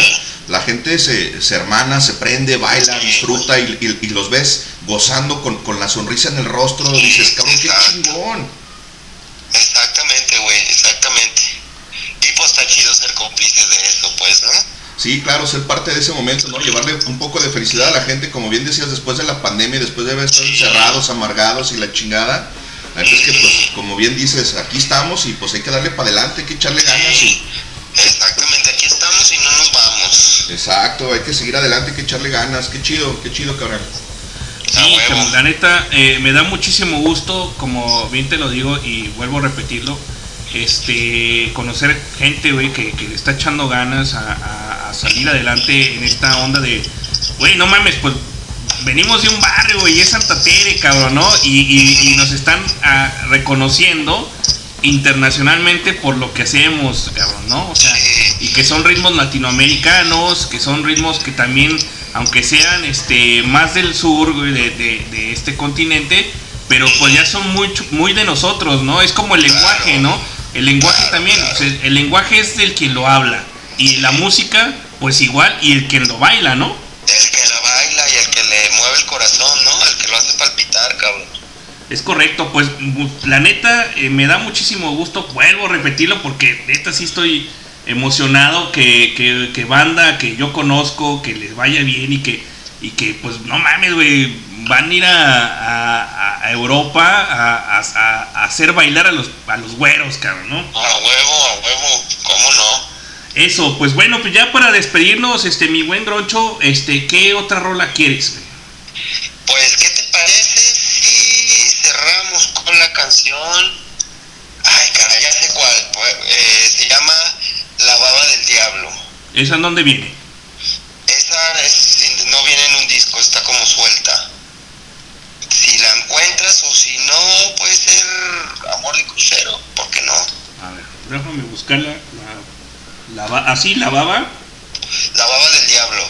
la gente se, se hermana, se prende, baila, disfruta y, y- y los ves gozando con, con la sonrisa en el rostro, dices, cabrón, qué chingón. Exactamente, güey, exactamente. Y pues está chido ser cómplices de eso, pues, ¿no? Sí, claro, ser parte de ese momento, ¿no? Llevarle un poco de felicidad a la gente, como bien decías, después de la pandemia, después de haber estado encerrados, amargados y la chingada. La verdad es que, pues, como bien dices, aquí estamos y pues hay que darle para adelante, hay que echarle ganas y... Exactamente, aquí estamos y no nos vamos. Exacto, hay que seguir adelante, hay que echarle ganas. Qué chido, qué chido, cabrón. Sí, la neta, eh, me da muchísimo gusto, como bien te lo digo y vuelvo a repetirlo, este, conocer gente, güey, que, que le está echando ganas a, a- a salir adelante en esta onda de, güey, no mames, pues venimos de un barrio, güey, y es Santa Tere, cabrón, ¿no? Y, y- y nos están ah, reconociendo internacionalmente por lo que hacemos, cabrón, ¿no? O sea, y que son ritmos latinoamericanos, que son ritmos que también, aunque sean este más del sur, güey, de, de- de este continente, pero pues ya son muy, muy de nosotros, ¿no? Es como el lenguaje, ¿no? El lenguaje también, o sea, el lenguaje es del quien lo habla, y la música, pues igual, y el quien lo baila, ¿no? El que la baila y el que le mueve el corazón, ¿no? El que lo hace palpitar, cabrón. Es correcto, pues la neta eh, me da muchísimo gusto, vuelvo a repetirlo porque neta sí estoy emocionado que, que, que banda que yo conozco, que les vaya bien y que, y que pues no mames, güey, van a ir a, a- a Europa a, a- hacer bailar a los, a los güeros, cabrón, ¿no? A huevo, a huevo, ¿cómo no? Eso, pues bueno, pues ya para despedirnos, este, mi buen Groncho, este, ¿qué otra rola quieres? Pues, ¿qué te parece si cerramos con la canción? Ay, caray, ya sé cuál. pues, eh, se llama La Baba del Diablo. ¿Esa en dónde viene? Esa es- no viene en un disco, está como suelta. Si la encuentras o si no, puede ser Amor de Crucero, ¿por qué no? A ver, déjame buscarla. La, la así, la baba. La Baba del Diablo.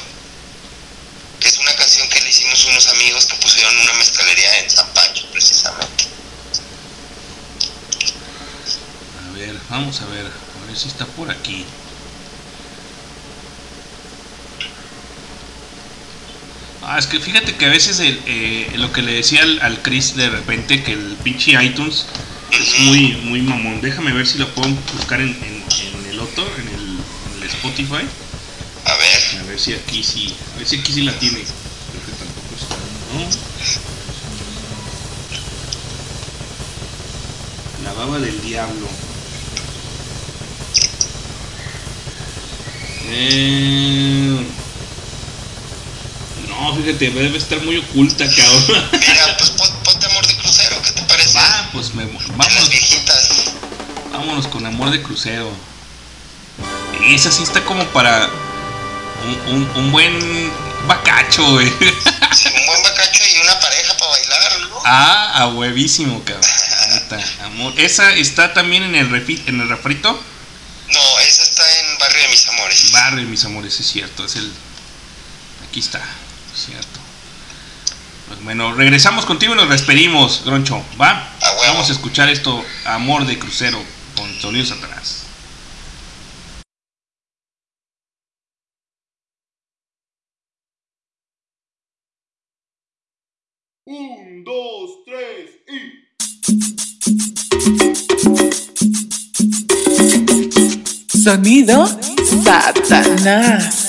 Que es una canción que le hicimos unos amigos que pusieron una mezcalería en San Pancho, precisamente. A ver, vamos a ver, a ver si está por aquí. Ah, es que fíjate que a veces el, eh, lo que le decía al, al Chris de repente, que el pinche iTunes es muy, muy mamón. Déjame ver si lo puedo buscar en, en- en el otro, en el, en el Spotify. A ver. A ver si aquí sí, a ver si aquí sí la tiene. Creo que tampoco está, ¿no? La baba del diablo. Eh, No, fíjate, debe estar muy oculta, cabrón. Mira, pues pon- ponte Amor de Crucero, ¿qué te parece? Va, pues me, vámonos. Vámonos con amor de crucero. Esa sí está como para un, un- un buen bacacho, güey. Sí, un buen bacacho y una pareja para bailar, ¿no? Ah, a huevísimo, cabrón. Neta, amor. Esa está también en el refi- en el refrito. No, esa está en Barrio de Mis Amores. Barrio de mis amores, es cierto, es el. Aquí está, es cierto. Pues bueno, regresamos contigo y nos despedimos, Groncho, ¿va? Vamos a escuchar esto, Amor de Crucero, con sonidos atrás. Un, dos, tres y. Sonido Satanás.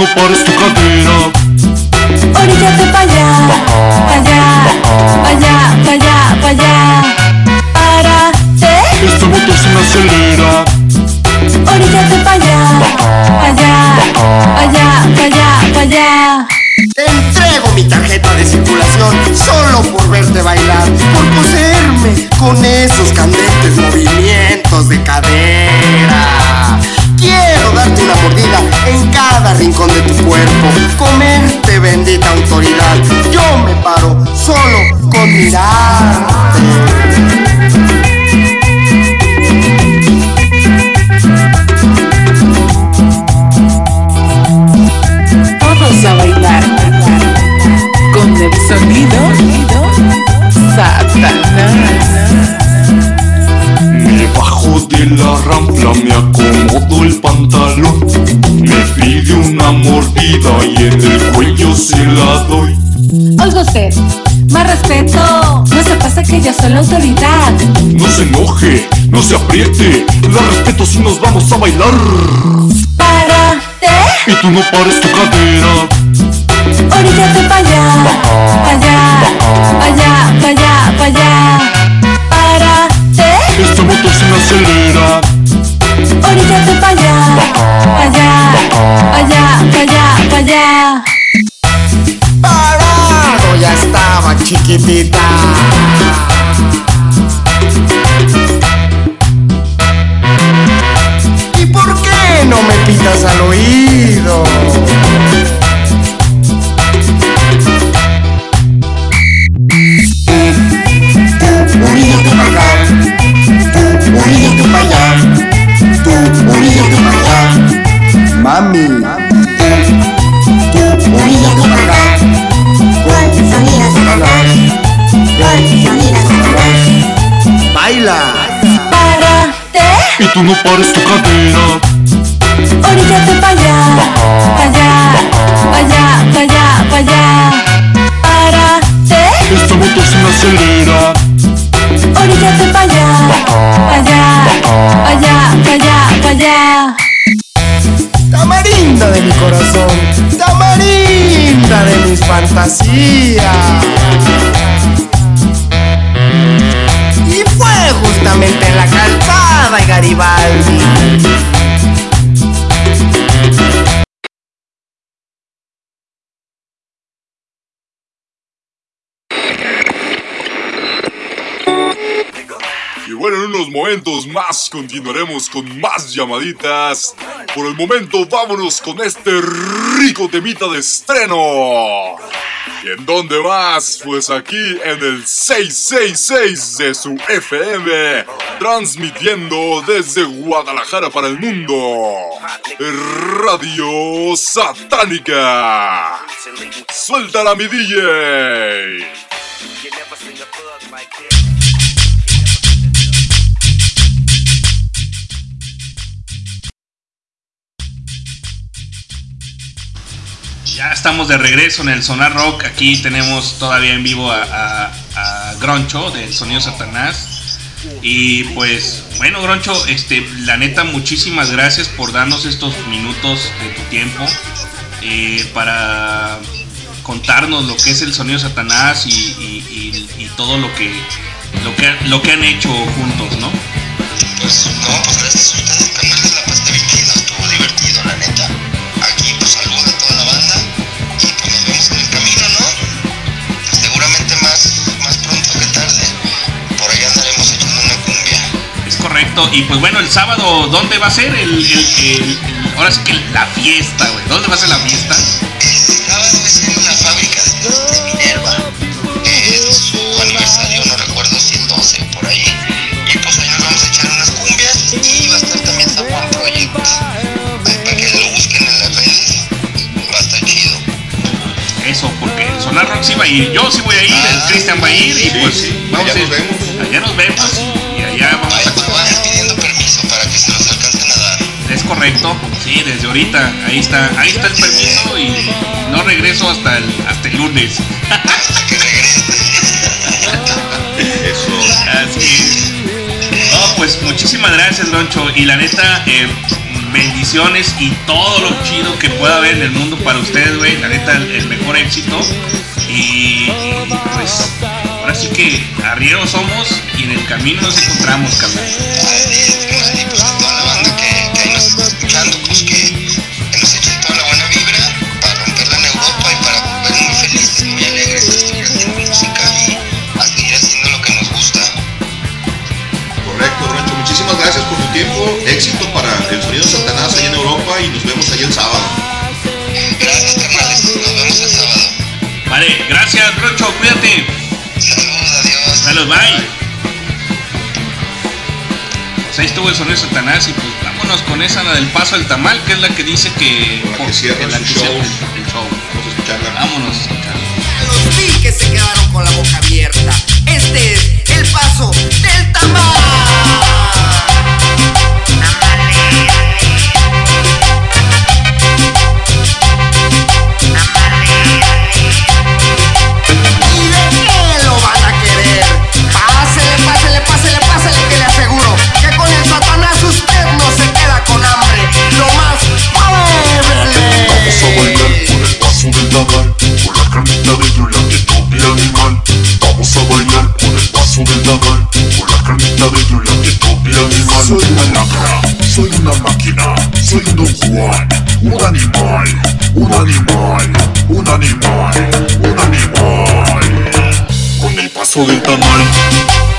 No pares tu respeto, no se pasa que yo soy la autoridad. No se enoje, no se apriete La respeto si nos vamos a bailar Párate, Párate, Y tú no pares tu cadera. oríllate pa' allá, pa' allá, pa' allá, pa' allá, pa' allá. Párate, Esta moto se me acelera. oríllate pa' allá, pa' allá, pa' allá, pa' allá, pa' allá. Ya estaba chiquitita. ¿Y por qué no me pitas al oído? Oríllate baila. Párate, Y tú no pares tu cadera. oríllate pa' allá, pa' allá, pa' allá, pa' allá, pa' allá. Párate, Esta moto se me acelera. oríllate pa' allá, pa' allá, pa' allá, pa' allá, pa' allá. Tamarinda de mi corazón, tamarinda de mis fantasías. Justamente en la calzada de Garibaldi. Momentos más continuaremos con más llamaditas. Por el momento, vámonos con este rico temita de estreno. ¿Y en dónde más? Pues aquí en el 666 de su FM, transmitiendo desde Guadalajara para el mundo. Radio Satánica. Suéltala mi DJ. Ya estamos de regreso en el Sonar Rock. Aquí tenemos todavía en vivo a, Groncho del Sonido Satanás. Y pues, bueno, Groncho, este, la neta, muchísimas gracias por darnos estos minutos de tu tiempo eh, para contarnos lo que es el Sonido Satanás y todo lo que, lo, que, lo que han hecho juntos, ¿no? Pues no, pues gracias a ustedes, Y pues bueno, el sábado, ¿dónde va a ser el, el- el- el- ahora sí que la fiesta, güey? ¿Dónde va a ser la fiesta? El sábado es en la fábrica de Minerva, es su aniversario, no recuerdo si el 12 por ahí. Y pues ahí nos vamos a echar unas cumbias y va a estar también San Juan Project. Ahí para que lo busquen en las redes, va a estar chido. Eso, porque el Sonar Rock sí va a ir. Yo sí voy a ir, el Cristian va a ir y pues vamos allá a ir. nos vemos. Allá nos vemos y allá vamos a. correcto, sí, desde ahorita. Ahí está, ahí está el permiso y no regreso hasta el, hasta el lunes. Eso. Así pues muchísimas gracias, Loncho. Y la neta, eh, bendiciones y todo lo chido que pueda haber en el mundo para ustedes, güey. La neta, el, mejor éxito. Y, y, pues, ahora sí que arrieros somos y en el camino nos encontramos, carnal. Cuídate. Saludos, adiós. Saludos, bye. Pues ahí estuvo el sonido de Satanás y pues vámonos con esa, la del paso al tamal, que es la que dice que. Con la que cierra el, el show. Vamos a escucharla. Vámonos a escucharla. Los vi que se quedaron con la boca abierta. Este es el paso del tamal. animal Con la carnita dentro la que copia animal. Soy una lacra, soy una máquina Soy un don Juan, un animal Un animal, un animal, un animal. Con el paso del tamal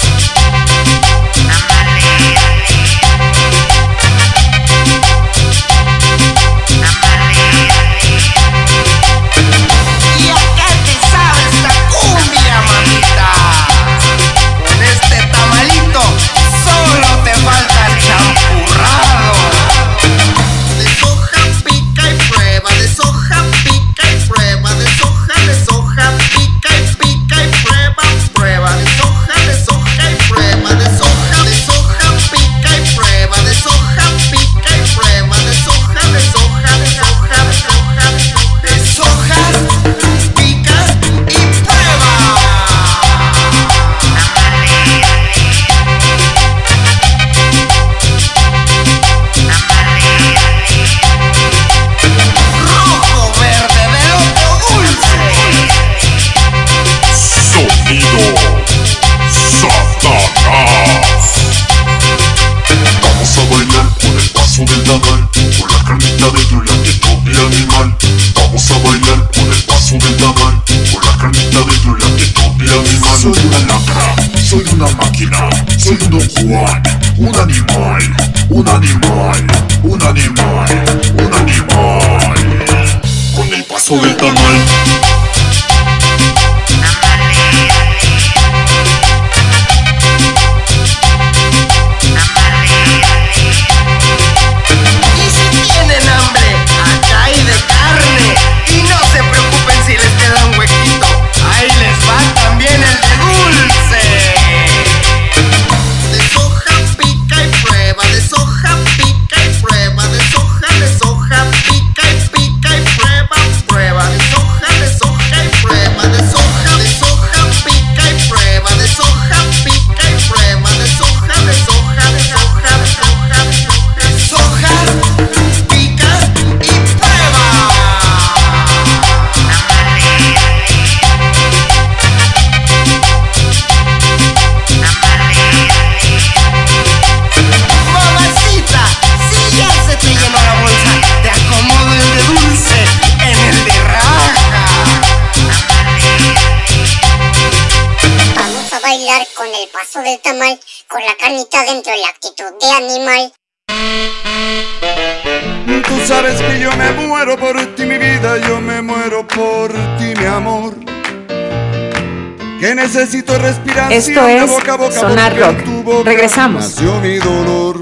Necesito respirar. Esto es boca, boca, Sonar Rock. Boca, Regresamos. Mi dolor.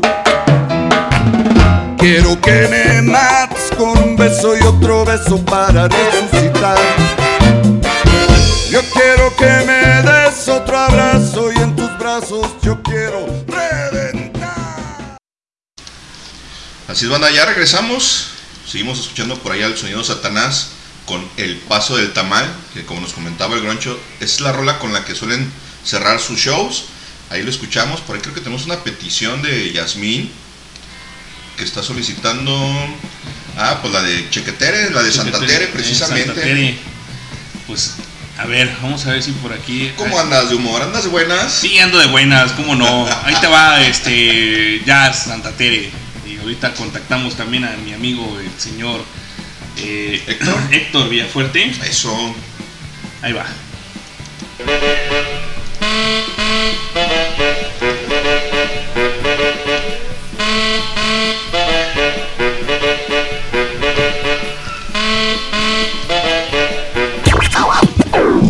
Quiero que me mates con un beso y otro beso para resucitar. Yo quiero que me des otro abrazo y en tus brazos yo quiero reventar. Así es, banda, ya regresamos. Seguimos escuchando por allá el sonido Satanás con El Paso del Tamal, que como nos comentaba el Groncho, es la rola con la que suelen cerrar sus shows. Ahí lo escuchamos, por ahí creo que tenemos una petición de Yasmín, que está solicitando, ah, pues la de Chequetere, la de Chequetere, Santa Tere precisamente. Pues a ver, vamos a ver si por aquí. ¿Cómo andas de humor? ¿Andas de buenas? Sí, ando de buenas, cómo no. Ahí te va, este, Jazz Santatere. Y ahorita contactamos también a mi amigo, el señor eh, Héctor. Héctor Villafuerte. Eso. Ahí va.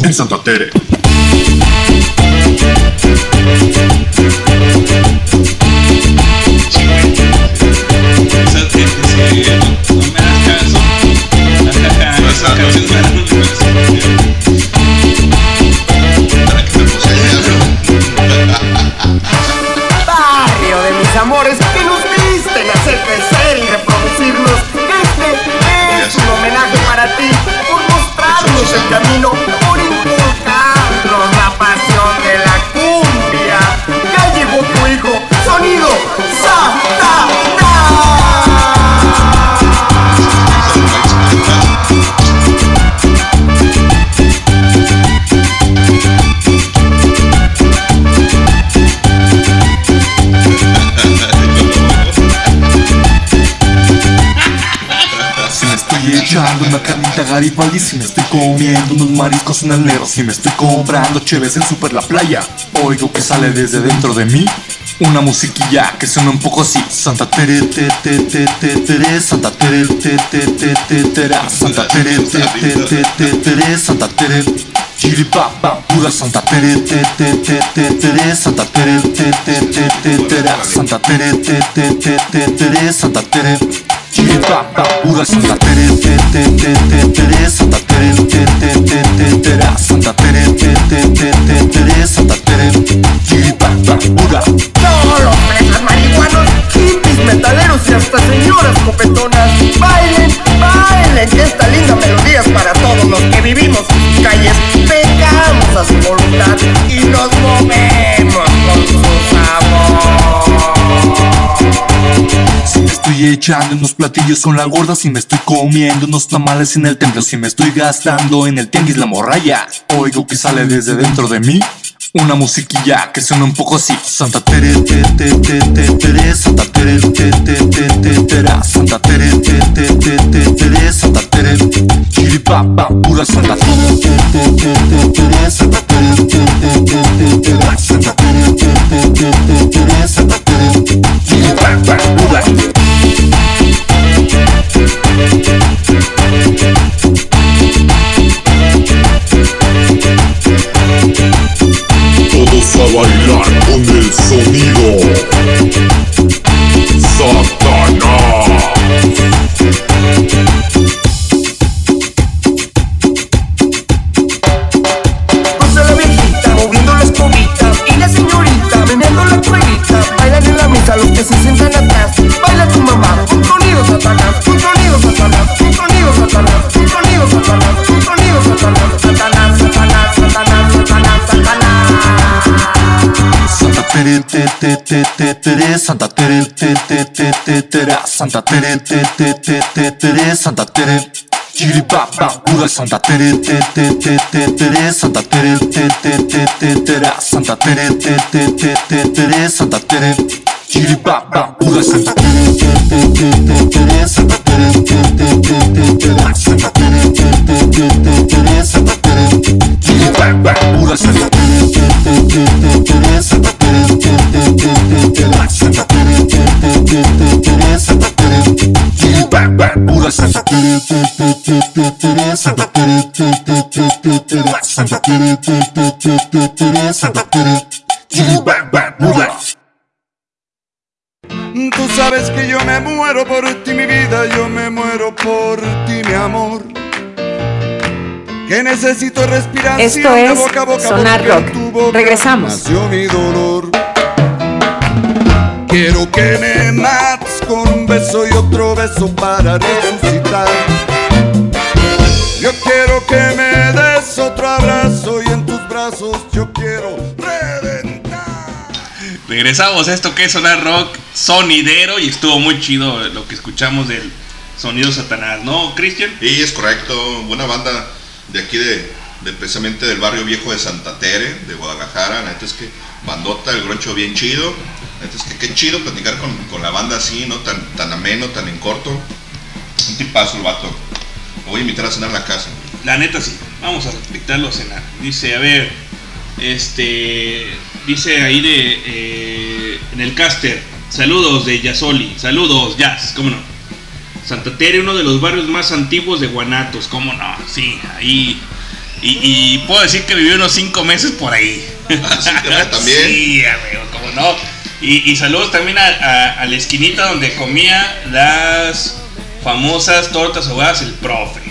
En Santa Tere. Margarita Garibaldi Si me estoy comiendo unos mariscos en el negro Si me estoy comprando cheves en Super La Playa Oigo que sale desde dentro de mí una musiquilla que suena un poco así Santa Tere te te te te tere Santa Tere te te te te tera Santa Tere te te te te tere Santa Tere Chiripapa pura Santa Tere te te te te tere Santa Tere te te te te tera Santa Tere te te te te tere Santa Tere Chiripapa pura Santa Tere te te te te tere Santa Tere te te te te tera Santa Tere te te te estoy echando unos platillos con la gorda Si me estoy comiendo unos tamales en el templo Si me estoy gastando en el tianguis la morralla Oigo que sale desde dentro de mí una musiquilla que suena un poco así Santa Tere te te te te tere Santa Tere te te te te Santa Tere te te te te tere Santa Tere Chiripapa pura Santa Tere te te te te tere Santa Tere te te te te Santa Tere te te te te te te tere Santa Tere te te te te tera Santa Tere te te te te tere Santa Tere Chiripapa pura Santa Tere te te te te tere Santa Tere te te te te tera Santa Tere te te te te tere Santa Tere Chiripapa pura Santa Tere te te te te tere Santa Tere te te te te tera Santa Tere te te te te tere Santa Tere Chiripapa pura Santa Tere te te te te tere Santa Tere te te te te tera Santa Tere te te te te tere Santa Tere Chiripapa pura Santa Tere te te te te tere Santa Tere te te te te tera Santa Tere te te Tú sabes que yo me muero por ti, mi vida, yo me muero por ti, mi amor. Que necesito respiración Esto es boca a boca Sonar Rock. tu boca Regresamos. mi dolor. Quiero que me mates con un beso y otro beso para resucitar. Yo quiero que me des otro abrazo y en tus brazos yo quiero Regresamos a esto que es sonar rock sonidero y estuvo muy chido lo que escuchamos del sonido Satanás, ¿no, Cristian? Sí, es correcto. Buena banda de aquí de, precisamente del barrio viejo de Santa Tere, de Guadalajara. La neta es que bandota, el groncho bien chido. La neta es que qué chido platicar con, con la banda así, ¿no? Tan, tan ameno, tan en corto. Un tipazo el vato. Lo voy a invitar a cenar a la casa. La neta sí, vamos a invitarlo a cenar. Dice, a ver, este, dice ahí de, eh, en el caster, saludos de Yasoli, saludos, Jazz, cómo no. Santa Tere, uno de los barrios más antiguos de Guanatos, cómo no, sí, ahí. Y, y puedo decir que viví unos cinco meses por ahí. también. Sí, amigo, cómo no. Y, y saludos también a, a- a la esquinita donde comía las famosas tortas ahogadas el profe.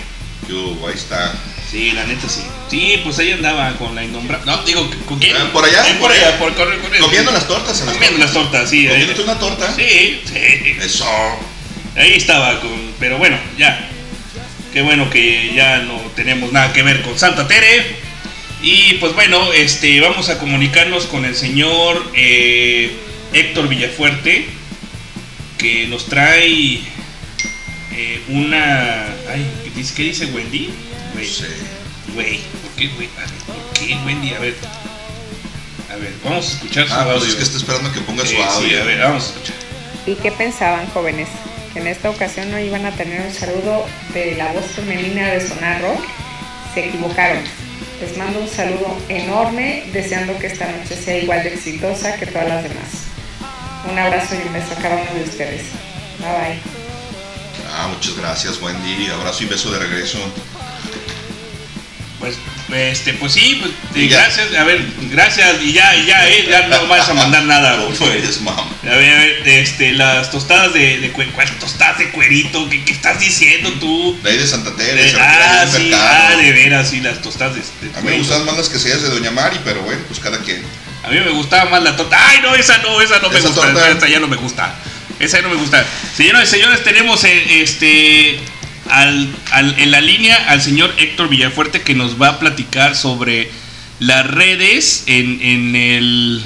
Yo, ahí está. Sí, la neta sí. Sí, pues ahí andaba con la innombrable. No, digo, ¿con quién? Ah, ¿Por allá? Eh, por allá, por. Comiendo las tortas en las Comiendo las tortas, sí. ¿Comiéndote una torta? Sí, sí. Eso. Ahí estaba, con, pero bueno, ya. Qué bueno que ya no tenemos nada que ver con Santa Tere. Y pues bueno, este, vamos a comunicarnos con el señor eh, Héctor Villafuerte, que nos trae eh, una... Ay, ¿qué dice, qué dice Wendy? Güey, güey, ¿por qué, güey? A ver, ¿por qué Wendy? A ver. A ver, vamos a escuchar su Ah, pues audio. es que está esperando que ponga su Eh, audio. Sí, a ver, vamos a escuchar. ¿Y qué pensaban, jóvenes? Que en esta ocasión no iban a tener un saludo de la voz femenina de Sonar Rock, se equivocaron. Les mando un saludo enorme, deseando que esta noche sea igual de exitosa que todas las demás. Un abrazo y un beso a cada uno de ustedes. Bye bye. Ah, muchas gracias, Wendy. Abrazo y beso de regreso. Pues, este, pues sí, pues, gracias, a ver, gracias, y ya, y ya, eh, ya no vas a mandar nada. No, pues. eres. A ver, a ver, este, las tostadas de, de ¿cuáles tostadas de cuerito? ¿Qué, qué estás diciendo tú? De ahí de Santa Teresa, la ah, sí, mercado. ah, de veras, sí, las tostadas de, de A mí me gustan más las quesadillas de Doña Mari, pero bueno, pues cada quien. A mí me gustaba más la torta. Ay, no, esa no, esa no me Esa gusta. torta. Esa ya no me gusta. Esa ya no me gusta. Señoras y señores, tenemos eh, este al, al- en la línea al señor Héctor Villafuerte que nos va a platicar sobre las redes en, en el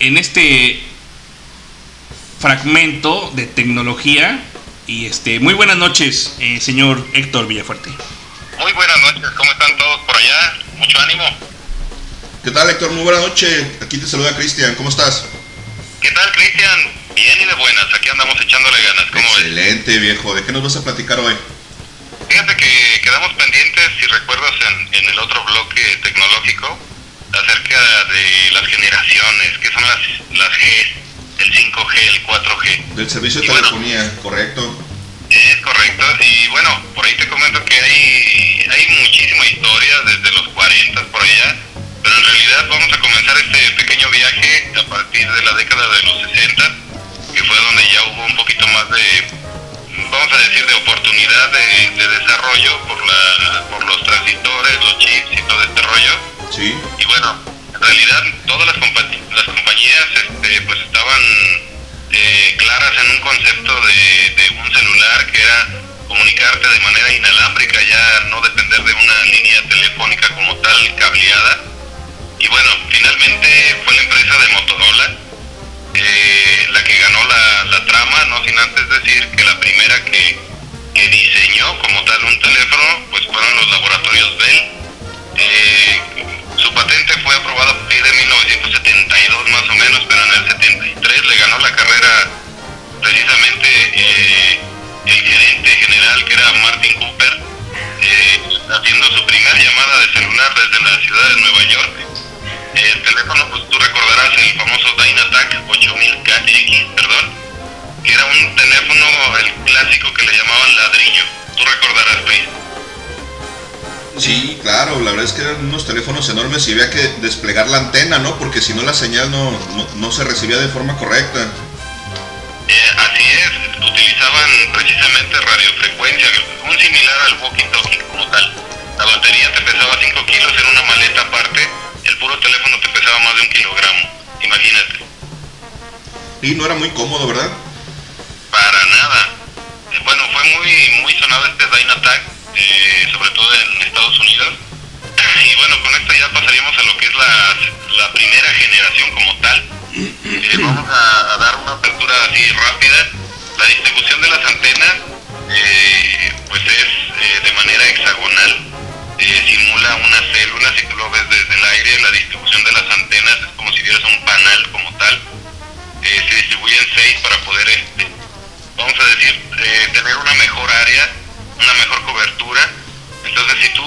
en este fragmento de tecnología. Y este, muy buenas noches, eh, señor Héctor Villafuerte. Muy buenas noches, ¿cómo están todos por allá? Mucho ánimo. ¿Qué tal, Héctor? Muy buena noche. Aquí te saluda Cristian. ¿Cómo estás? ¿Qué tal, Cristian? Bien y de buenas, aquí andamos echándole ganas. ¿Cómo ves? Excelente, viejo. ¿De qué nos vas a platicar hoy? Fíjate que quedamos pendientes, si recuerdas, en, en el otro bloque tecnológico, acerca de las generaciones, que son las, las G, el 5G, el 4G. Del servicio de Y bueno. telefonía, correcto. Es correcto, y bueno, por ahí te comento que hay, hay muchísima historia desde los 40 por allá, pero en realidad vamos a comenzar este pequeño viaje a partir de la década de los 60, que fue donde ya hubo un poquito más de, vamos a decir, de oportunidad de, de desarrollo por, la, por los transistores, los chips y todo este rollo. Sí. Y bueno, en realidad todas las, compa- las compañías este, pues estaban eh, claras en un concepto de, de un celular que era comunicarte de manera inalámbrica, ya no depender de una línea telefónica como tal cableada. Y bueno, finalmente fue la empresa de Motorola la que ganó la, trama, no sin antes decir que la primera que, diseñó como tal un teléfono pues fueron los laboratorios Bell. Eh, su patente fue aprobada por ahí de 1972 más o menos, pero en el 73 le ganó la carrera precisamente eh, el gerente general que era Martin Cooper, eh, haciendo su primera llamada de celular desde la ciudad de Nueva York. El teléfono, pues tú recordarás el famoso Dynatac 8000KX, perdón, que era un teléfono, el clásico que le llamaban ladrillo. Tú recordarás, Luis. Sí, claro, la verdad es que eran unos teléfonos enormes y había que desplegar la antena, ¿no? Porque si no la señal no, no, no se recibía de forma correcta. Eh, así es, utilizaban precisamente radiofrecuencia, un similar al walkie-talkie como tal. La batería te pesaba 5 kilos en una maleta aparte, el puro teléfono te pesaba más de un kilogramo, imagínate. Y no era muy cómodo, ¿verdad? Para nada. Eh, bueno, fue muy muy sonado este Dynatac, eh, sobre todo en Estados Unidos. Y bueno, con esto ya pasaríamos a lo que es la, la primera generación como tal. Eh, vamos a, a dar una apertura así rápida. La distribución de las antenas, eh, pues es de manera hexagonal. Simula una célula, si tú lo ves desde el aire, la distribución de las antenas es como si vieras un panal como tal. Eh, se distribuyen seis para poder, este, vamos a decir, eh, tener una mejor área, una mejor cobertura. Entonces, si tú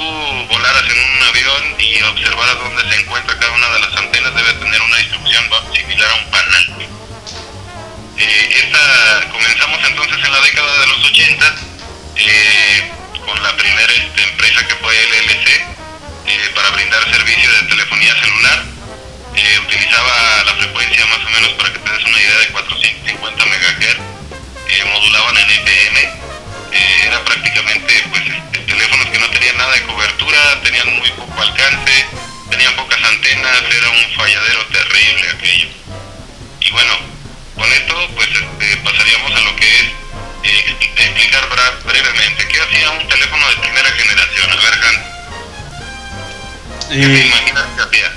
volaras en un avión y observaras dónde se encuentra cada una de las antenas, debe tener una distribución similar a un panal. Eh, esta, comenzamos entonces en la década de los 80 eh, con la primera este, empresa que fue LLC eh, para brindar servicio de telefonía celular. Eh, utilizaba la frecuencia más o menos para que te des una idea de 450 MHz, eh, modulaban en eh, era prácticamente pues este, teléfonos que no tenían nada de cobertura, tenían muy poco alcance, tenían pocas antenas, era un falladero terrible aquello. Y bueno, con esto pues este, pasaríamos a lo que es eh, expli- explicar bra- brevemente qué hacía un teléfono de primera generación. A ver, Han, ¿qué te Eh, imaginas que hacía?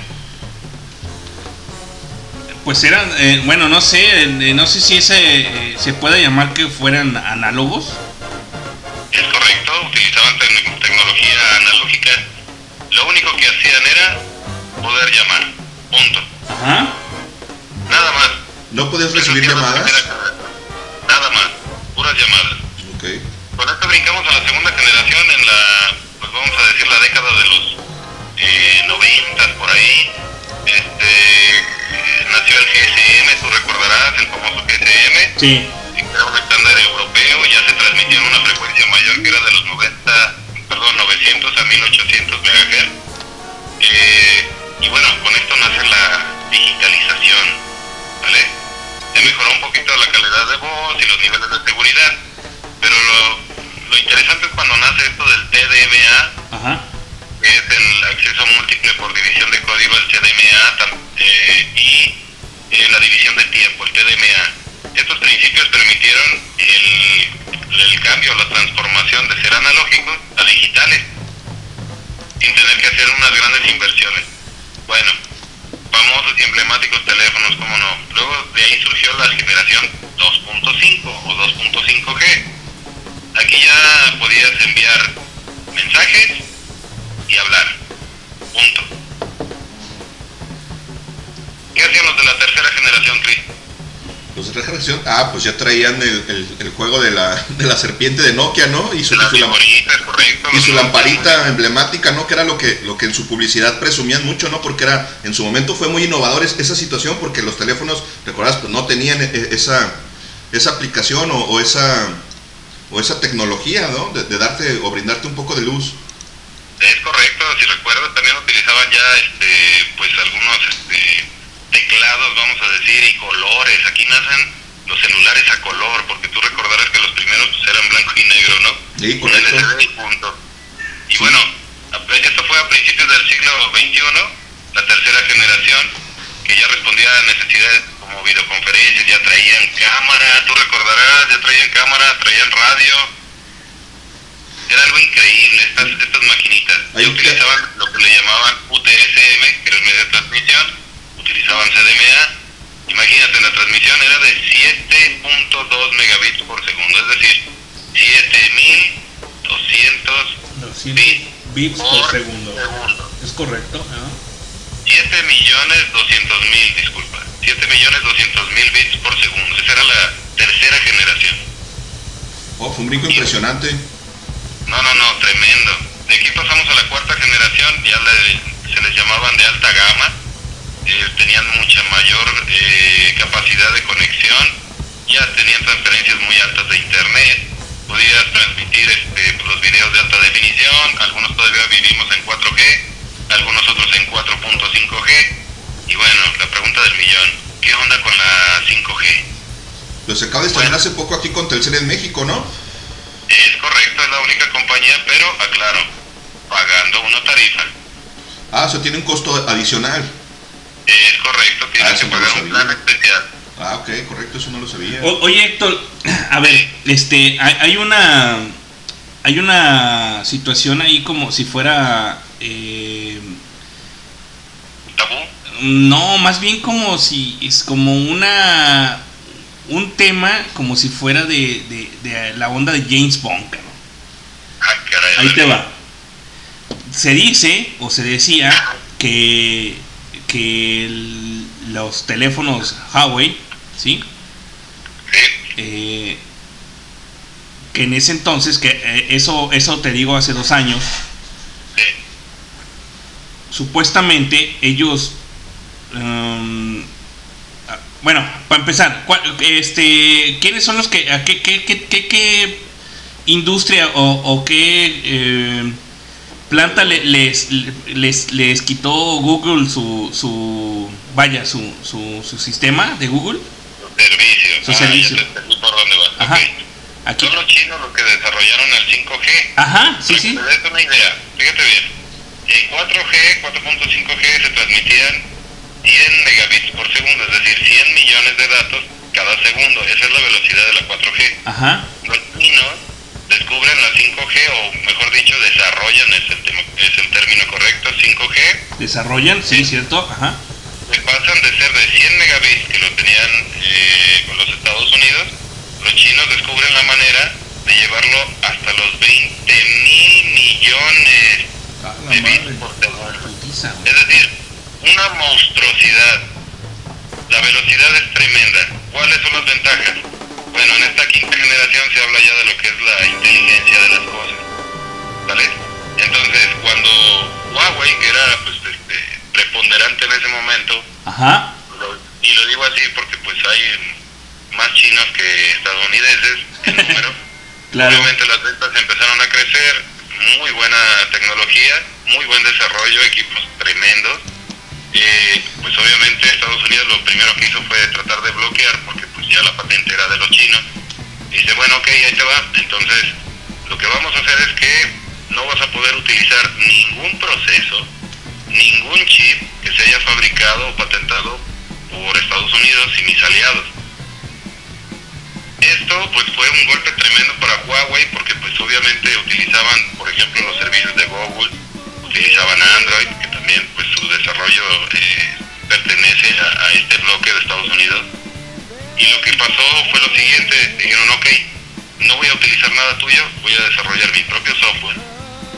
Pues eran, eh, bueno, no sé, eh, no sé si ese eh, se puede llamar que fueran análogos. Es correcto, utilizaban tec- tecnología analógica. Lo único que hacían era poder llamar. Punto. Ajá. Nada más. ¿No podías recibir llamadas? Nada más. Puras llamadas. Ok. Con esto brincamos a la segunda generación en la, pues vamos a decir, la década de los eh, 90 por ahí. Este, eh, nació el GSM, tú recordarás, el famoso GSM. Sí. que era un estándar europeo, ya se transmitía en una frecuencia mayor que era de los 90, perdón, 900 a 1800 MHz. Eh, y bueno, con esto nace la digitalización, ¿vale? Se mejoró un poquito la calidad de voz y los niveles de seguridad, pero lo, lo interesante es cuando nace esto del TDMA, Ajá. que es el acceso múltiple por división de código, el TDMA, eh, y eh, la división de tiempo, el TDMA. Estos principios permitieron el, el cambio, la transformación de ser analógicos a digitales, sin tener que hacer unas grandes inversiones. Bueno, famosos y emblemáticos teléfonos, cómo no. Luego de ahí surgió la generación 2.5 o 2.5G. Aquí ya podías enviar mensajes y hablar. Punto. ¿Qué hacían los de la tercera generación, Chris? Los de la generación, ah, pues ya traían el, el- el juego de la, de la serpiente de Nokia, ¿no? Y su, lam- correcto. y su lamparita emblemática, ¿no? Que era lo que, lo que en su publicidad presumían mucho, ¿no? Porque era, en su momento fue muy innovador es- esa situación porque los teléfonos, recuerdas, pues no tenían e- esa, esa aplicación o, o esa o esa tecnología, ¿no? De, de darte o brindarte un poco de luz. Es correcto, si recuerdas también utilizaban ya este pues algunos este, teclados, vamos a decir, y colores. Aquí nacen los celulares a color, porque tú recordarás que los primeros pues, eran blanco y negro, ¿no? Sí, correcto. LCD y punto. Y bueno, esto fue a principios del siglo XXI, la tercera generación, que ya respondía a necesidades como videoconferencias, ya traían cámara, tú recordarás, ya traían cámara, traían radio. Era algo increíble, estas, estas maquinitas. Ya utilizaban lo que le llamaban UTSM, que era el medio de transmisión, utilizaban CDMA. Imagínate, la transmisión era de 7.2 megabits por segundo, es decir, 7200 bits Bits por por segundo. segundo. Es correcto. ajá. 7 millones 200 mil, disculpa. 7 millones 200 mil bits por segundo. Esa era la tercera generación. Oh, fue un brinco impresionante. No, no, no, tremendo. De aquí pasamos a la cuarta generación, ya le- se les llamaban de alta gama. Eh, tenían mucha mayor eh, capacidad de conexión. Ya tenían transferencias muy altas de internet. Podías transmitir este, los videos de alta definición. Algunos todavía vivimos en 4G, algunos otros en 4.5G. Y bueno, la pregunta del millón, ¿qué onda con la 5G? Pues se acaba de estrenar hace poco aquí con Telcel en México, ¿no? Es correcto, es la única compañía, pero aclaro, pagando una tarifa. Ah, eso tiene un costo adicional. Es correcto, tienes Ah, que no pagar un plan especial. Ah, ok, correcto, eso no lo sabía. O- oye Héctor, a ver, este, hay, hay una, hay una situación ahí como si fuera, eh, no, más bien como si es como una, un tema como si fuera de, de- de la onda de James Bond. cabrón. Ahí te va. Se dice o se decía que, que el- los teléfonos Huawei, ¿sí? Eh, que en ese entonces, que eh, eso, eso te digo hace dos años, supuestamente ellos, um, ah, bueno, para empezar, ¿cuál- este, ¿quiénes son los que, a qué, qué, qué, qué- qué industria o, o qué eh, planta le- les, les, les quitó Google su, su vaya, su, su, su sistema de Google? Servicio. Su Ah, servicio. ya te entendí por dónde vas. Ajá. Ok. Aquí. Son los chinos los que desarrollaron el 5G. Ajá, sí, Para sí. que te una idea, fíjate bien. En 4G, 4.5G se transmitían 100 megabits por segundo, es decir, 100 millones de datos cada segundo. Esa es la velocidad de la 4G. Ajá. Los chinos descubren la 5G, o mejor dicho, desarrollan, es el, es el término correcto, 5G, Desarrollan, sí, cierto, ajá. pasan de ser de 100 megabits que lo tenían eh, con los Estados Unidos, los chinos descubren la manera de llevarlo hasta los 20 mil millones de bits por segundo. Es decir, una monstruosidad. La velocidad es tremenda. ¿Cuáles son las ventajas? Bueno, en esta quinta generación se habla ya de lo que es la inteligencia de las cosas, ¿vale? Entonces, cuando Huawei, que era pues, este, preponderante en ese momento, Ajá. lo- y lo digo así porque pues hay más chinos que estadounidenses en número, Claro. obviamente las ventas empezaron a crecer, muy buena tecnología, muy buen desarrollo, equipos tremendos. Eh, pues obviamente Estados Unidos lo primero que hizo fue tratar de bloquear porque pues ya la patente era de los chinos. Y dice, bueno, ok, ahí te va. Entonces, lo que vamos a hacer es que no vas a poder utilizar ningún proceso, ningún chip que se haya fabricado o patentado por Estados Unidos y mis aliados. Esto pues fue un golpe tremendo para Huawei porque pues obviamente utilizaban, por ejemplo, los servicios de Google, utilizaban Android, que también pues su desarrollo eh, pertenece a, a este bloque de Estados Unidos. Y lo que pasó fue lo siguiente, dijeron, ok, no voy a utilizar nada tuyo, voy a desarrollar mi propio software.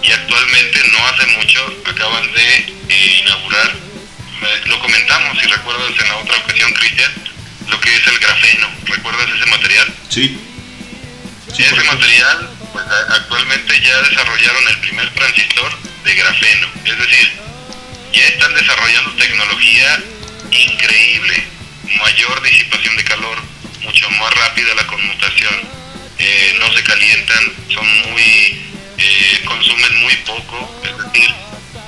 Y actualmente, no hace mucho, acaban de eh, inaugurar, me- lo comentamos, si recuerdas en la otra ocasión, Cristian, lo que es el grafeno. ¿Recuerdas ese material? Sí. ese material, pues actualmente ya desarrollaron el primer transistor de grafeno. Es decir, ya están desarrollando tecnología increíble, mayor disipación de calor, mucho más rápida la conmutación, eh, no se calientan, son muy, eh, consumen muy poco, es decir,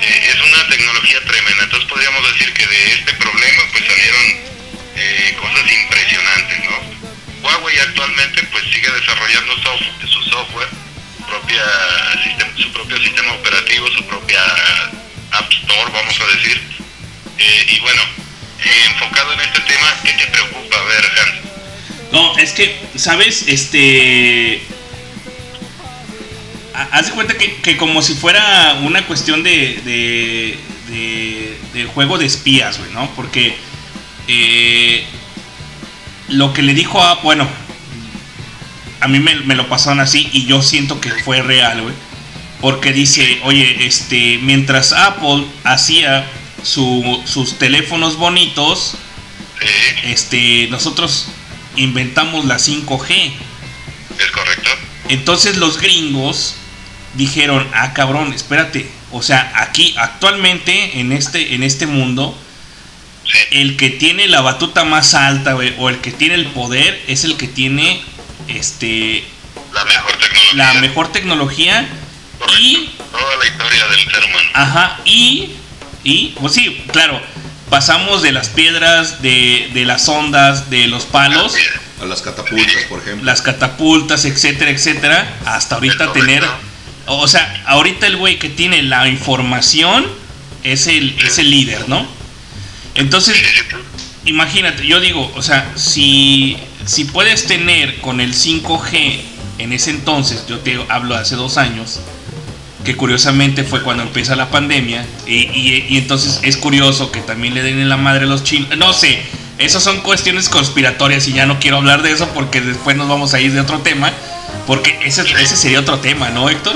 eh, es una tecnología tremenda. Entonces podríamos decir que de este problema pues salieron eh, cosas impresionantes, ¿no? Huawei actualmente pues sigue desarrollando su software, su, propia su propio sistema operativo, su propia App Store, vamos a decir. Eh, y bueno, eh, enfocado en este tema, ¿qué te preocupa? A ver, Hans. No, es que, ¿sabes? Este. ha- Haz de cuenta que, que como si fuera una cuestión de, de, de, de juego de espías, güey, ¿no? Porque eh, lo que le dijo a. Bueno, a mí me, me lo pasaron así y yo siento que fue real, güey. Porque dice, oye, este, mientras Apple hacía su- sus teléfonos bonitos, este, nosotros inventamos la 5G. Es correcto. Entonces los gringos dijeron, ah cabrón, espérate. O sea, aquí actualmente en este, en este mundo, el que tiene la batuta más alta, güey, o el que tiene el poder, es el que tiene este La mejor tecnología. la mejor tecnología y Toda la historia del ser humano. Ajá, y, y, pues sí, claro, pasamos de las piedras, de, de las ondas, de los palos, A las catapultas, por ejemplo. las catapultas, etcétera, etcétera, hasta ahorita tener, o sea, ahorita el güey que tiene la información es el, es el líder, ¿no? Entonces, imagínate, yo digo, o sea, si, si puedes tener con el 5G en ese entonces, yo te hablo de hace dos años, que curiosamente fue cuando empieza la pandemia, y, y- y entonces es curioso que también le den en la madre a los chinos, no sé, esas son cuestiones conspiratorias y ya no quiero hablar de eso porque después nos vamos a ir de otro tema, porque ese, ese sería otro tema, ¿no, Héctor?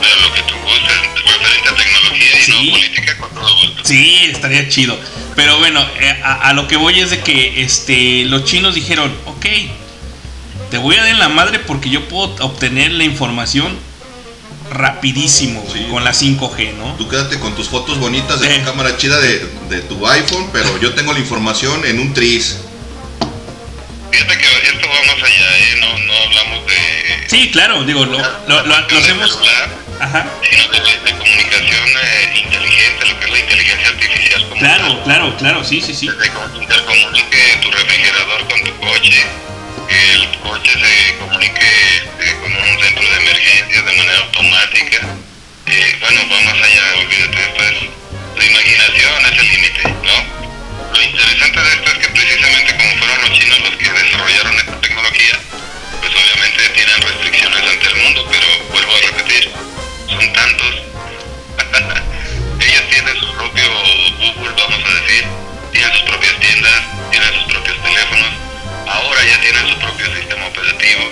Pero lo que tú gustes, referente a tecnología y no política, con todo gusto. Sí, estaría chido. Pero bueno, eh, a, a lo que voy es de que este, los chinos dijeron, ok, te voy a dar en la madre porque yo puedo obtener la información rapidísimo con la 5G, ¿no? Tú quédate con tus fotos bonitas de Eh. tu cámara chida de, de tu iPhone, pero yo tengo la información en un tris. Fíjate que esto va más allá, ¿eh? No, no hablamos de... Sí, claro, digo, lo, lo, lo- lo hacemos... Ajá. sino de, de comunicación eh, inteligente, lo que es la inteligencia artificial. Como Claro, claro, claro, sí, sí, sí. Desde cómo se intercomunique tu refrigerador con tu coche, que el coche se comunique este, con un centro de emergencias de manera automática. Eh, bueno, va más allá, olvídate, esto es la imaginación, es el límite, ¿no? Lo interesante de esto es que precisamente como fueron los chinos los que desarrollaron esta tecnología, pues obviamente tienen restricciones ante el mundo, pero vuelvo a repetir, son tantos. Ellos tienen su propio Google, vamos a decir, tienen sus propias tiendas, tienen sus propios teléfonos, ahora ya tienen su propio sistema operativo,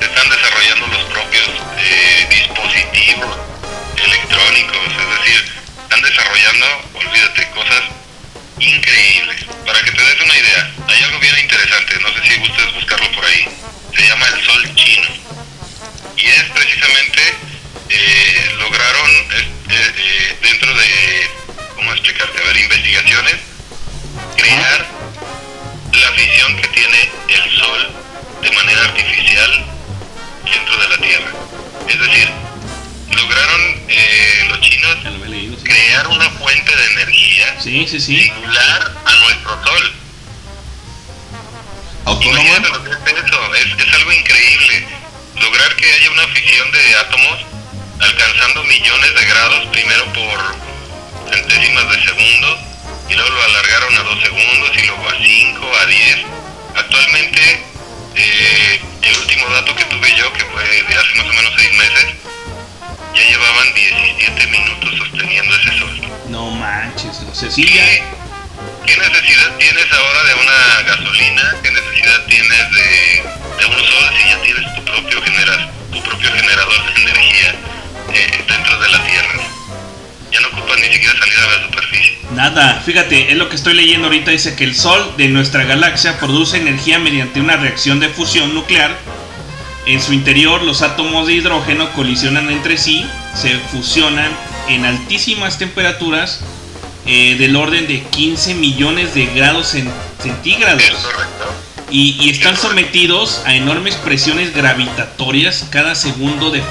están desarrollando los propios eh, dispositivos electrónicos, es decir, están desarrollando, olvídate, cosas increíble. Para que te des una idea, hay algo bien interesante, no sé si gustes buscarlo por ahí. Se llama el sol chino. Y es precisamente, eh, lograron eh, eh, dentro de, ¿cómo explicarte? A ver, investigaciones, crear la visión que tiene el sol de manera artificial dentro de la Tierra. Es decir, lograron eh, los chinos crear una fuente de energía Sí, sí, sí. similar a nuestro sol. Eso, es, es algo increíble. Lograr que haya una fisión de átomos alcanzando millones de grados, primero por centésimas de segundo, y luego lo alargaron a 2 segundos, y luego a 5, a 10. Actualmente, eh, el último dato que tuve yo, que fue de hace más o menos 6 meses, ya llevaban 17 minutos sosteniendo ese sol. No manches, o sea, sí, ya. ¿Qué necesidad tienes ahora de una gasolina? ¿Qué necesidad tienes de, de un sol si ya tienes tu propio, genera, tu propio generador de energía eh, dentro de la Tierra? Ya no ocupas ni siquiera salir a la superficie. Nada, fíjate, es lo que estoy leyendo ahorita. Dice que el Sol de nuestra galaxia produce energía mediante una reacción de fusión nuclear. En su interior, los átomos de hidrógeno colisionan entre sí, se fusionan en altísimas temperaturas eh, del orden de 15 millones de grados cen- centígrados. Y, y están sometidos a enormes presiones gravitatorias. Cada segundo de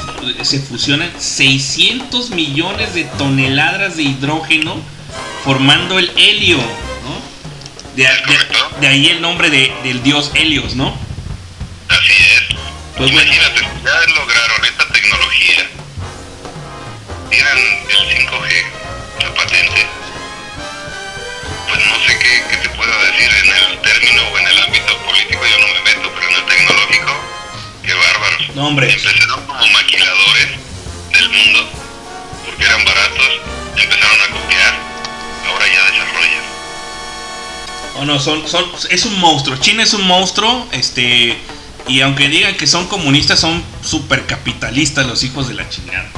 se fusionan 600 millones de toneladas de hidrógeno formando el helio. ¿no? De, de- de ahí el nombre de- del dios Helios, ¿no? Así es. Pues bueno. Imagínate, ya lograron esta tecnología. Tienen el 5G, la patente. Pues no sé qué, puedo decir en el término o en el ámbito político, yo no me meto, pero en el tecnológico, qué bárbaros. No, hombre. Empezaron como maquiladores del mundo, porque eran baratos, empezaron a copiar, ahora ya desarrollan. O no, son, son, es un monstruo. China es un monstruo, este, y aunque digan que son comunistas, son super capitalistas los hijos de la chingada.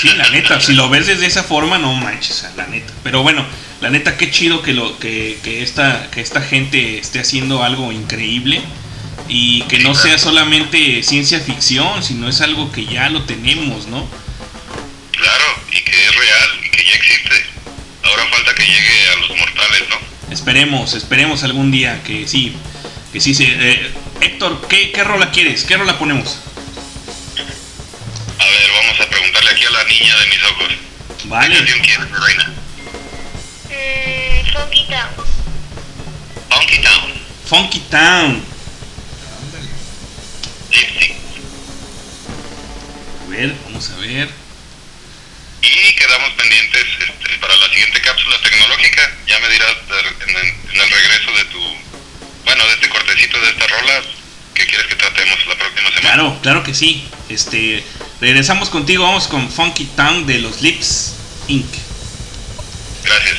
Sí, la neta, si lo ves desde esa forma, no manches, la neta. Pero bueno, la neta, qué chido que lo, que, que esta, que esta gente esté haciendo algo increíble y que no sea solamente ciencia ficción, sino es algo que ya lo tenemos, ¿no? Claro, y que es real, y que ya existe. Ahora falta que llegue a los mortales, ¿no? Esperemos, esperemos algún día que sí, que sí se. eh, Héctor, ¿qué, ¿qué rola quieres? ¿Qué rola ponemos? A ver, vamos a preguntarle aquí a la niña de mis ojos. Vale. ¿Qué canción quieres, mi Funky Town. Funky Town. Funky Town. A ver, vamos a ver. Y quedamos pendientes este, para la siguiente cápsula tecnológica. Ya me dirás en, el- en el regreso de tu, bueno, de este cortecito de esta rola, que quieres que tratemos la próxima semana. Claro, claro que sí. Este, regresamos contigo, vamos con Funky Town de los Lips Inc. Gracias.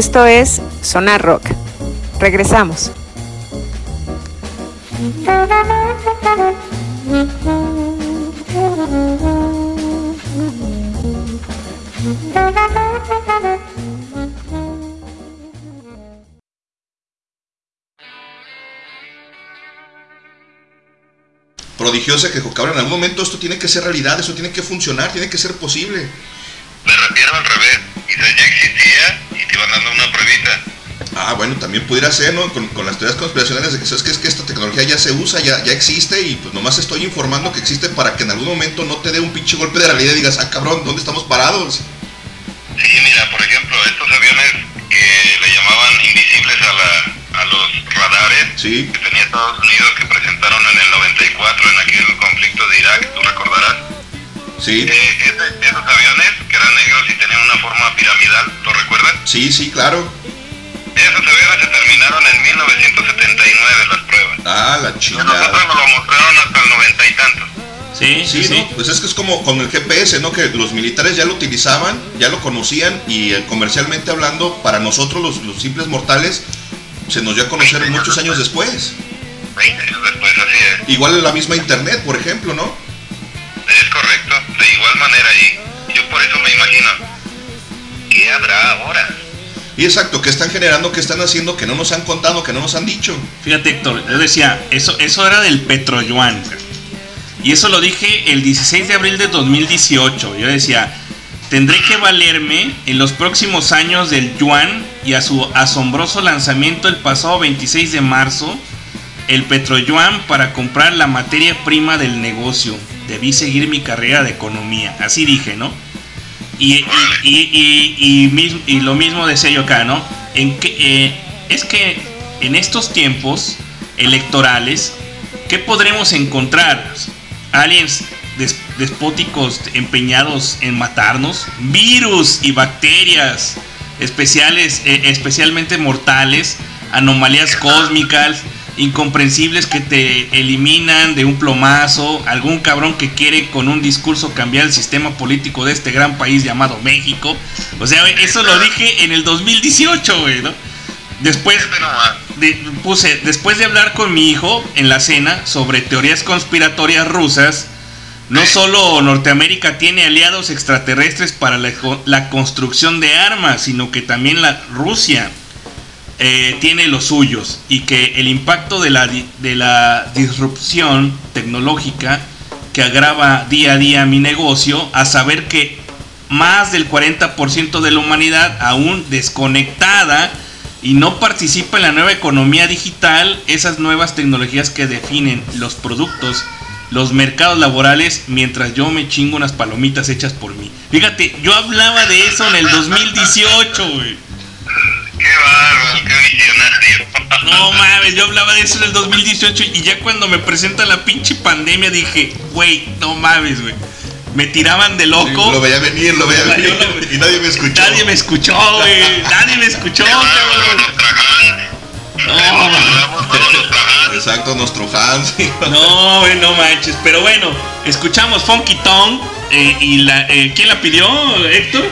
Esto es Sonar Rock. Regresamos. Prodigiosa que dijo, cabrón, en algún momento esto tiene que ser realidad, eso tiene que funcionar, tiene que ser posible. Pudiera ser, ¿no? Con, con las teorías conspiracionales de que sabes que es que esta tecnología ya se usa, ya, ya existe y pues nomás estoy informando que existe para que en algún momento no te dé un pinche golpe de realidad y digas, ah, cabrón, ¿dónde estamos parados? Sí, mira, por ejemplo, estos aviones que le llamaban invisibles a, la, a los radares Sí, que tenía Estados Unidos que presentaron en el 94 en aquel conflicto de Irak, tú recordarás. sí, Eh, esos aviones que eran negros y tenían una forma piramidal, ¿lo recuerdas? sí, sí, claro. Esos aviones se terminaron en 1979 las pruebas. Ah, la chingada. nosotros nos lo mostraron hasta el noventa y tantos. Sí, Sí, sí, ¿no? Pues es que es como con el GPS, ¿no? Que los militares ya lo utilizaban, ya lo conocían y eh, comercialmente hablando, para nosotros los, los simples mortales, se nos dio a conocer muchos años después. 20 años después, así es. Igual en la misma internet, por ejemplo, ¿no? Es correcto, de igual manera y yo por eso me imagino, ¿qué habrá ahora? Y exacto, que están generando, que están haciendo, que no nos han contado, que no nos han dicho. Fíjate, Héctor, yo decía, eso, eso era del Petroyuan. Y eso lo dije el 16 de abril de 2018. Yo decía, tendré que valerme en los próximos años del yuan y a su asombroso lanzamiento el pasado 26 de marzo, el Petroyuan para comprar la materia prima del negocio. Debí seguir mi carrera de economía. Así dije, ¿no? Y, y, y, y- lo mismo decía yo acá, ¿no? En que, eh, es que en estos tiempos electorales, ¿qué podremos encontrar? Aliens des- despóticos empeñados en matarnos, virus y bacterias especiales, eh, especialmente mortales, anomalías cósmicas, incomprensibles que te eliminan de un plomazo, algún cabrón que quiere con un discurso cambiar el sistema político de este gran país llamado México. O sea, eso lo dije en el 2018, güey, ¿no? Después de- puse, después de hablar con mi hijo en la cena sobre teorías conspiratorias rusas, no solo Norteamérica tiene aliados extraterrestres para la, la construcción de armas, sino que también la Rusia eh, tiene los suyos y que el impacto de la, de la disrupción tecnológica que agrava día a día mi negocio, a saber que más del 40% de la humanidad aún desconectada y no participa en la nueva economía digital, esas nuevas tecnologías que definen los productos, los mercados laborales, mientras yo me chingo unas palomitas hechas por mí. Fíjate, yo hablaba de eso en el 2018, güey. Qué bárbaro, qué visionario. No mames, yo hablaba de eso en el 2018 y ya cuando me presenta la pinche pandemia dije, güey, no mames, güey. Me tiraban de loco. Lo veía venir, lo veía venir. Y nadie me escuchó. Nadie me escuchó, güey. Nadie me escuchó, cabrón. No, Exacto, nuestro Hans. no, güey, no manches. Pero bueno, escuchamos Funky Tongue. eh, y la, eh, ¿Quién la pidió, Héctor?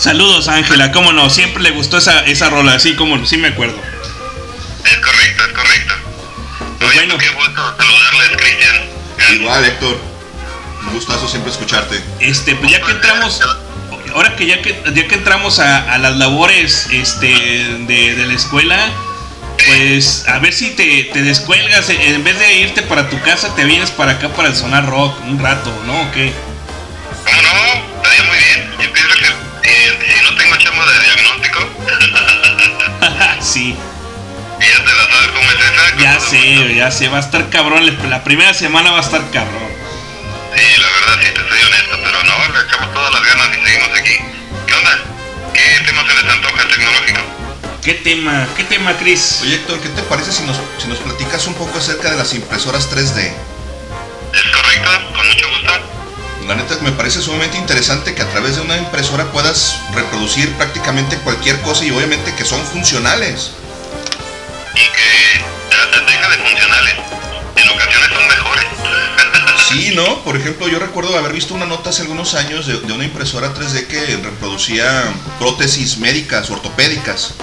Saludos, Ángela. ¿Cómo no? Siempre le gustó esa, esa rola, así como sí me acuerdo. Es correcto, es correcto. Pues bueno. Qué gusto saludarles, Cristian. Igual, Héctor. Un gustazo siempre escucharte. Este, pues ya que entramos, ahora que ya que, ya que entramos a, a las labores este, de, de la escuela, pues a ver si te, te descuelgas, eh, en vez de irte para tu casa, te vienes para acá para el sonar rock un rato, ¿no? ¿O qué? ¿Cómo no? Estaría muy bien. Yo pienso que si no tengo chamba de diagnóstico, sí. ya te la sabes cómo Ya sé, ya sé, va a estar cabrón. La primera semana va a estar cabrón. Sí, la verdad, sí, te soy honesto, pero no, le echamos todas las ganas y seguimos aquí. ¿Qué onda? ¿Qué tema se les antoja tecnológico? ¿Qué tema? ¿Qué tema, Chris? Oye, Héctor, ¿qué te parece si nos, si nos platicas un poco acerca de las impresoras 3D? Es correcto, con mucho gusto. La neta me parece sumamente interesante que a través de una impresora puedas reproducir prácticamente cualquier cosa y obviamente que son funcionales. Y que ya deja de funcionales. En ocasiones son mejores. Sí, ¿no? Por ejemplo, yo recuerdo haber visto una nota hace algunos años de, de una impresora 3D que reproducía prótesis médicas, ortopédicas.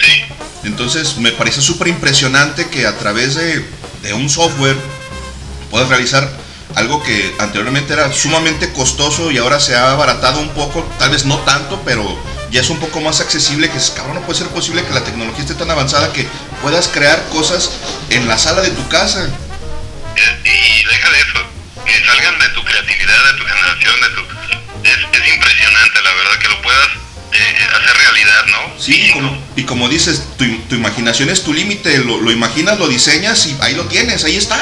Sí. Entonces me parece súper impresionante que a través de, de un software puedas realizar algo que anteriormente era sumamente costoso y ahora se ha abaratado un poco, tal vez no tanto, pero ya es un poco más accesible, que es, cabrón, no puede ser posible que la tecnología esté tan avanzada que puedas crear cosas en la sala de tu casa. Y, y deja de eso, que salgan de tu creatividad, de tu generación, de tu... Es, es impresionante, la verdad, que lo puedas eh, hacer realidad, ¿no? Sí, como- y como dices, tu, tu imaginación es tu límite, lo, lo imaginas, lo diseñas y ahí lo tienes, ahí está.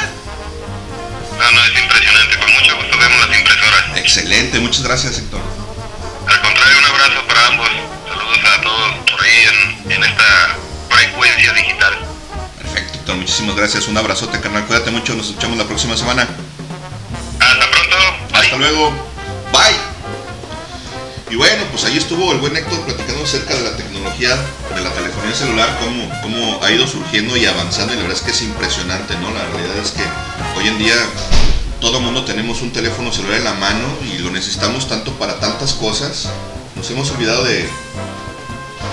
No, no, es impresionante, con mucho gusto vemos las impresoras. Excelente, muchas gracias, Héctor. Al contrario, un abrazo para ambos. Saludos a todos por ahí en, en esta frecuencia digital. Perfecto, Héctor, muchísimas gracias. Un abrazote, carnal. Cuídate mucho, nos escuchamos la próxima semana. Hasta pronto. Hasta luego. Bye. Y bueno, pues ahí estuvo el buen Héctor platicando acerca de la tecnología de la telefonía celular, cómo, cómo ha ido surgiendo y avanzando. Y la verdad es que es impresionante, ¿no? La realidad es que hoy en día todo mundo tenemos un teléfono celular en la mano y lo necesitamos tanto para tantas cosas. Nos hemos olvidado de,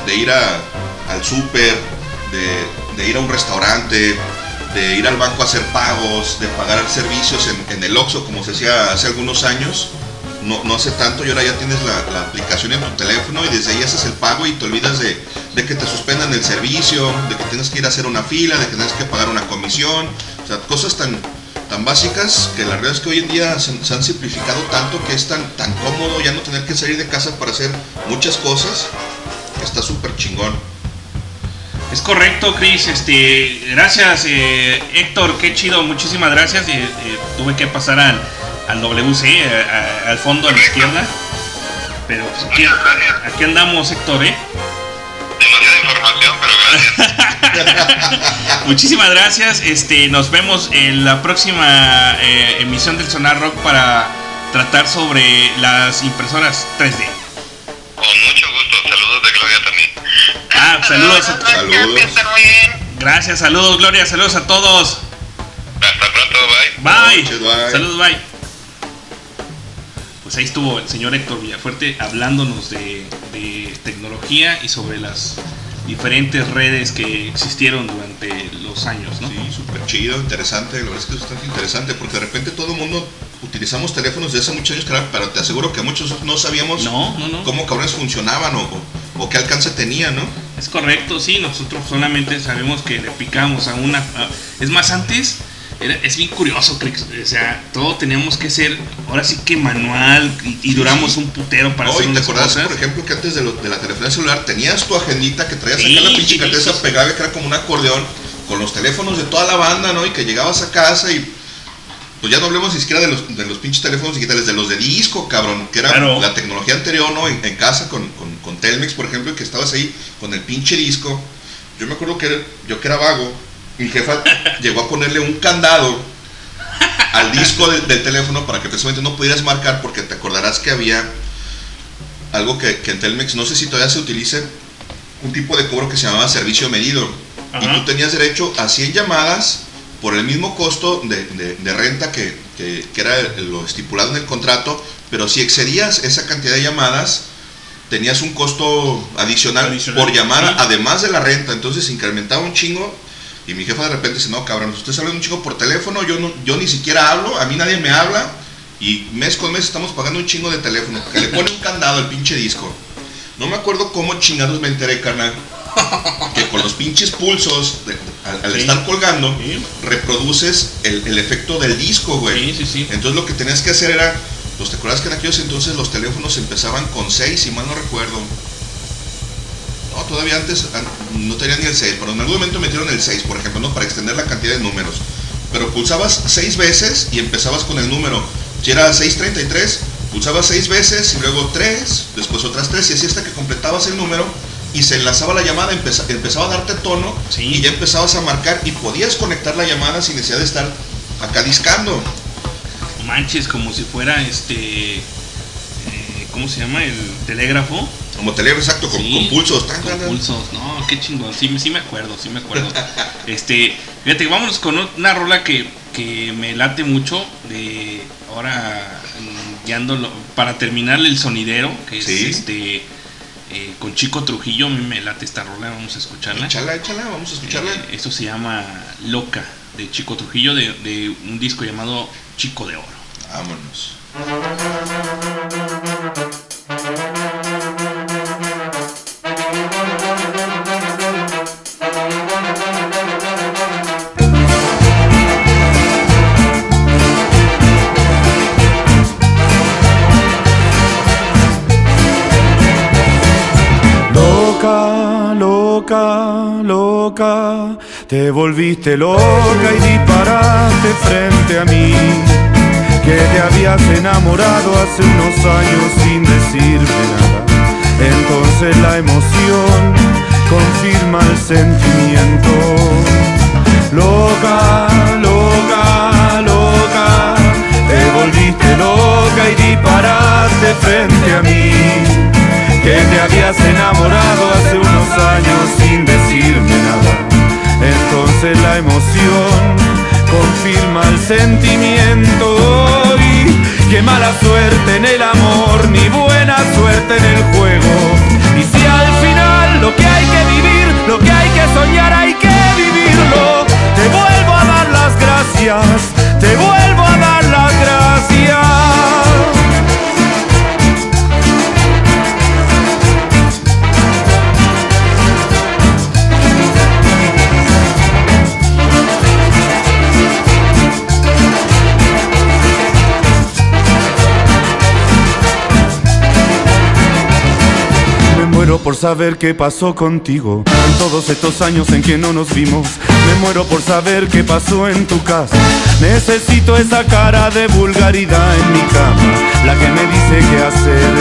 de ir al súper, de, ir a un restaurante, de ir al banco a hacer pagos, de pagar servicios en, el Oxxo como se hacía hace algunos años. No, no hace tanto y ahora ya tienes la, la aplicación en tu teléfono y desde ahí haces el pago y te olvidas de, de que te suspendan el servicio, de que tienes que ir a hacer una fila, de que tienes que pagar una comisión. O sea, cosas tan, tan básicas que la realidad es que hoy en día se, se han simplificado tanto que es tan, tan cómodo ya no tener que salir de casa para hacer muchas cosas. Está súper chingón. Es correcto, Chris. Este, gracias, eh, Héctor. Qué chido. Muchísimas gracias. Eh, eh, tuve que pasar al, al WC, eh, a- al fondo a la izquierda. Pero pues, aquí, aquí andamos, Héctor, ¿eh? Muchísimas gracias. Este, nos vemos en la próxima eh, emisión del Sonar Rock para tratar sobre las impresoras 3D. Con mucho gusto. Saludos de Gloria también. Ah, saludos. a- Saludos. Gracias, saludos, Gloria, saludos a todos. Hasta pronto, bye. Bye. noches, bye. Saludos, bye. Pues ahí estuvo el señor Héctor Villafuerte hablándonos de, de tecnología y sobre las diferentes redes que existieron durante los años, ¿no? Sí, súper chido, interesante. La verdad es que es bastante interesante porque de repente todo el mundo utilizamos teléfonos de hace muchos años, pero te aseguro que muchos no sabíamos No, no, no. cómo cabrones funcionaban o, o- o qué alcance tenían, ¿no? Es correcto, sí, nosotros solamente sabemos que le picamos a una... a- es más, antes era- es bien curioso, o sea, todo teníamos que ser, ahora sí que manual y, y duramos un putero para No, hacer y te acordás, cosas. por ejemplo, que antes de, lo- de la telefonía celular tenías tu agendita que traías Sí, acá la pinche cartera sí, pegada que era como un acordeón con los teléfonos de toda la banda, ¿no? Y que llegabas a casa y pues ya no hablemos ni siquiera de los, de los pinches teléfonos digitales, de los de disco, cabrón, que era Claro. la tecnología anterior, ¿no? En, en casa con, con, con Telmex, por ejemplo, y que estabas ahí con el pinche disco. Yo me acuerdo que era- yo que era vago, mi jefa llegó a ponerle un candado al disco del- del teléfono para que precisamente no pudieras marcar porque te acordarás que había algo que, que en Telmex, no sé si todavía se utilice, un tipo de cobro que se llamaba servicio medido. Y Ajá. tú tenías derecho a 100 llamadas por el mismo costo de, de- de renta que, que- que era lo estipulado en el contrato, pero si excedías esa cantidad de llamadas, tenías un costo adicional, Adicional, por llamada, sí. además de la renta. Entonces se incrementaba un chingo. Y mi jefa de repente dice, no, cabrón, usted habla un chingo por teléfono, yo, no, yo ni siquiera hablo, a mí nadie me habla. Y mes con mes estamos pagando un chingo de teléfono. Que le pone un candado al pinche disco. No me acuerdo cómo chingados me enteré, carnal. Que con los pinches pulsos, de- al, al Sí. estar colgando, Sí. reproduces el, el efecto del disco, güey. Sí, sí, sí. Entonces lo que tenías que hacer era, pues te acuerdas que en aquellos entonces los teléfonos empezaban con 6, si mal no recuerdo. No, todavía antes an- no tenía ni el 6, pero en algún momento metieron el 6, por ejemplo, ¿no? Para extender la cantidad de números. Pero pulsabas 6 veces y empezabas con el número. Si era 633, pulsabas 6 veces y luego 3, después otras 3 y así hasta que completabas el número y se enlazaba la llamada, empeza- empezaba a darte tono y ya empezabas a marcar y podías conectar la llamada sin necesidad de estar acá discando. Manches, como si fuera este. eh, ¿Cómo se llama? El telégrafo. Como telégrafo, exacto, con, con pulsos. tan, Con pulsos, no, qué chingón. Sí, me- sí me acuerdo, sí me acuerdo. este, fíjate, vámonos con una rola que, que me late mucho. De ahora, mm, guiándolo, para terminar el sonidero, que es Sí. este. eh, con Chico Trujillo, a mí me late esta rola, vamos a escucharla. Échala, échala, vamos a escucharla. Eh, esto se llama Loca, de Chico Trujillo, de, de un disco llamado Chico de Oro. Vámonos. Loca, loca, loca, te volviste loca y disparaste frente a mí. Que te habías enamorado hace unos años sin decirme nada. Entonces la emoción confirma el sentimiento. Loca, loca, loca, te volviste loca y disparaste frente a mí que te habías enamorado hace unos años sin decirme nada. Entonces la emoción confirma el sentimiento y qué mala suerte en el amor, ni buena suerte en el juego. Y si al final lo que hay que vivir, lo que hay que soñar, hay que vivirlo. Te vuelvo a dar las gracias, te vuelvo a dar las gracias. Muero por saber qué pasó contigo en todos estos años en que no nos vimos. Me muero por saber qué pasó en tu casa. Necesito esa cara de vulgaridad en mi cama, la que me dice qué hacer,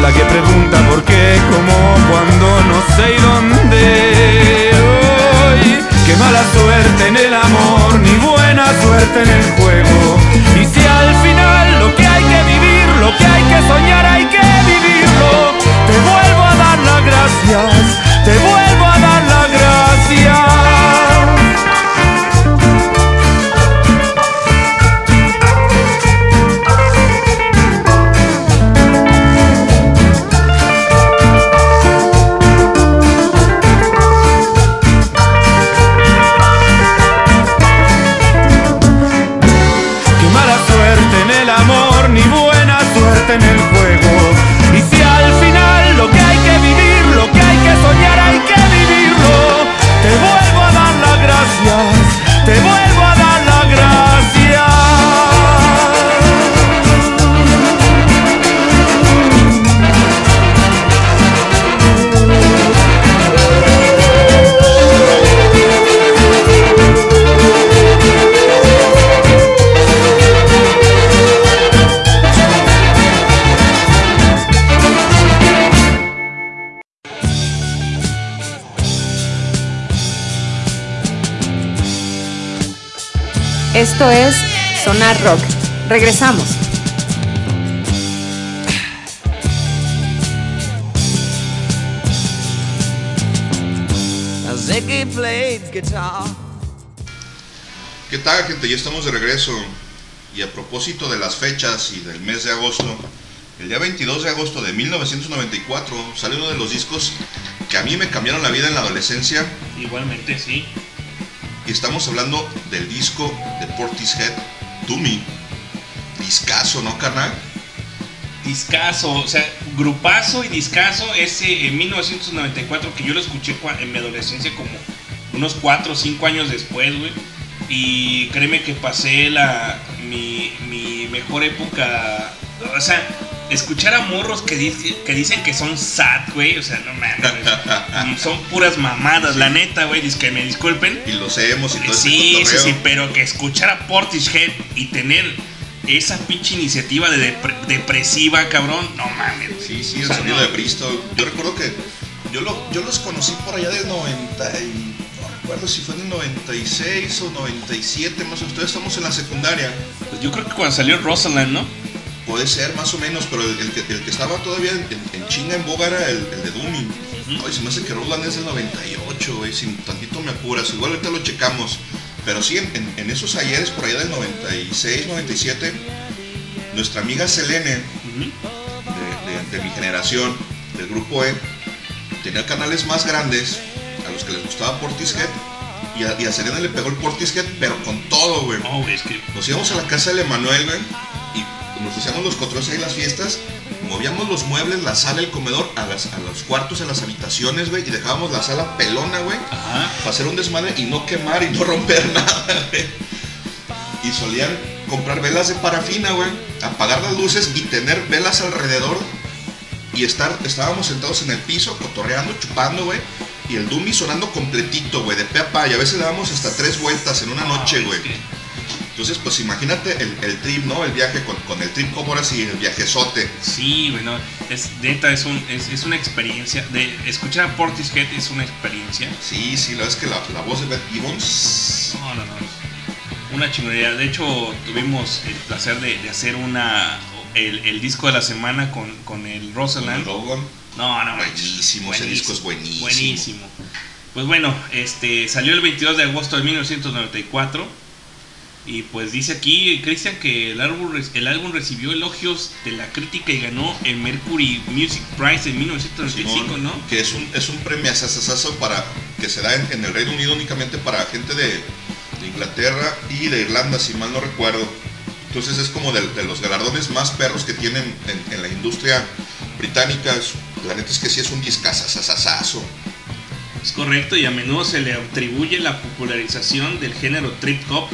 la que pregunta por qué, cómo, cuándo, no sé y dónde. Hoy, qué mala suerte en el amor, ni buena suerte en el juego. Y si al final lo que hay que vivir, lo que hay que soñar, hay que gracias, Esto es Sonar Rock. Regresamos. ¿Qué tal, gente? Ya estamos de regreso. Y a propósito de las fechas y del mes de agosto, el día 22 de agosto de 1994 sale uno de los discos que a mí me cambiaron la vida en la adolescencia. Igualmente, sí. Y estamos hablando del disco de Portishead, To Me. Discaso, ¿no, carnal? Discaso, o sea, grupazo y discaso ese en 1994 que yo lo escuché en mi adolescencia como unos 4 o 5 años después, güey. Y créeme que pasé la mi, mi mejor época, o sea, escuchar a morros que, dice- que dicen que son sad, güey, o sea, no mames, son puras mamadas, la neta, güey, que me disculpen. Y los hemos y todo Sí, sí, sí, pero que escuchar a Portishead y tener esa pinche iniciativa de depre- depresiva, cabrón, no mames. Sí, sí, O el sea, sonido no. de Bristol. Yo recuerdo que yo, lo, yo los conocí por allá del 90 y no recuerdo si fue en el 96 o 97, más o menos. Todavía estamos en la secundaria. Pues yo creo que cuando salió Rosalind, ¿no? Puede ser, más o menos, pero el, el que, el que estaba todavía en, en- en chinga en boga era el, el de Dooming. Ay, se me hace que Roland es del 98, güey, sin tantito me apuras. Igual ahorita lo checamos. Pero sí, en, en- en esos ayeres por allá del 96, 97, nuestra amiga Selene, de, de- de mi generación, del grupo E, tenía canales más grandes a los que les gustaba Portishead. Y a, y a Selena le pegó el Portishead, pero con todo, güey. No, es que Nos íbamos a la casa del Emanuel, güey, nos hacíamos los cotrones ahí las fiestas, movíamos los muebles, la sala, el comedor, a, las- a los cuartos, a las habitaciones, güey, y dejábamos la sala pelona, güey, para hacer un desmadre y no quemar y no romper nada, güey. Y solían comprar velas de parafina, güey, apagar las luces y tener velas alrededor y estar, estábamos sentados en el piso, cotorreando, chupando, güey. Y el Dummy sonando completito, güey, de pe a pa. Y a veces le damos hasta tres vueltas en una noche, güey. Entonces, pues imagínate el, el trip, ¿no? El viaje con, con el trip como ahora sí, el viajezote. Sí, bueno, es neta, es, un, es, es una experiencia. De escuchar a Portishead es una experiencia. Sí, sí, la verdad es que la, la voz de Beth Gibbons. No, no, no. Una chingonería. De hecho, tuvimos el placer de, de hacer una el, el disco de la semana con, con el Rosalind. No, no, buenísimo, ese disco es buenísimo. Buenísimo. Pues bueno, este salió el 22 de agosto de 1994. Y pues dice aquí, Cristian, que el álbum, el álbum recibió elogios de la crítica y ganó el Mercury Music Prize en 1995, Simón, ¿no? Que es un, es un premio para que se da en, en el Reino Unido únicamente para gente de, de Inglaterra y de Irlanda, si mal no recuerdo. Entonces es como de, de los galardones más perros que tienen en, en la industria británica. Es- La neta es que sí es un discazazazazo. Es correcto, y a menudo se le atribuye la popularización del género trip hop,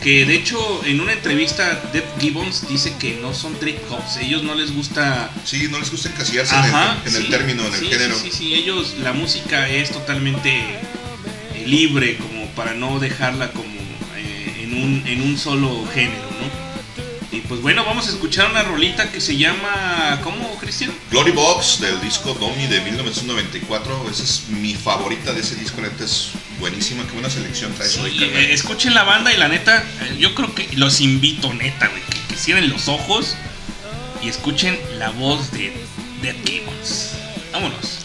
que de hecho en una entrevista Deb Gibbons dice que no son trip hops, ellos no les gusta... Sí, no les gusta encasillarse en el- en el término, en el género. Sí, sí, sí, ellos, la música es totalmente eh, libre, como para no dejarla como eh, en, un, en un solo género, ¿no? Y pues bueno, vamos a escuchar una rolita que se llama... ¿Cómo, Cristian? Glory Box del disco Domi de 1994. Esa es mi favorita de ese disco. Neta es buenísima. Qué buena selección hoy, Y, carnal. eh, escuchen la banda y la neta, yo creo que los invito, neta, güey, que, que cierren los ojos y escuchen la voz de Dead Gibbons. Vámonos.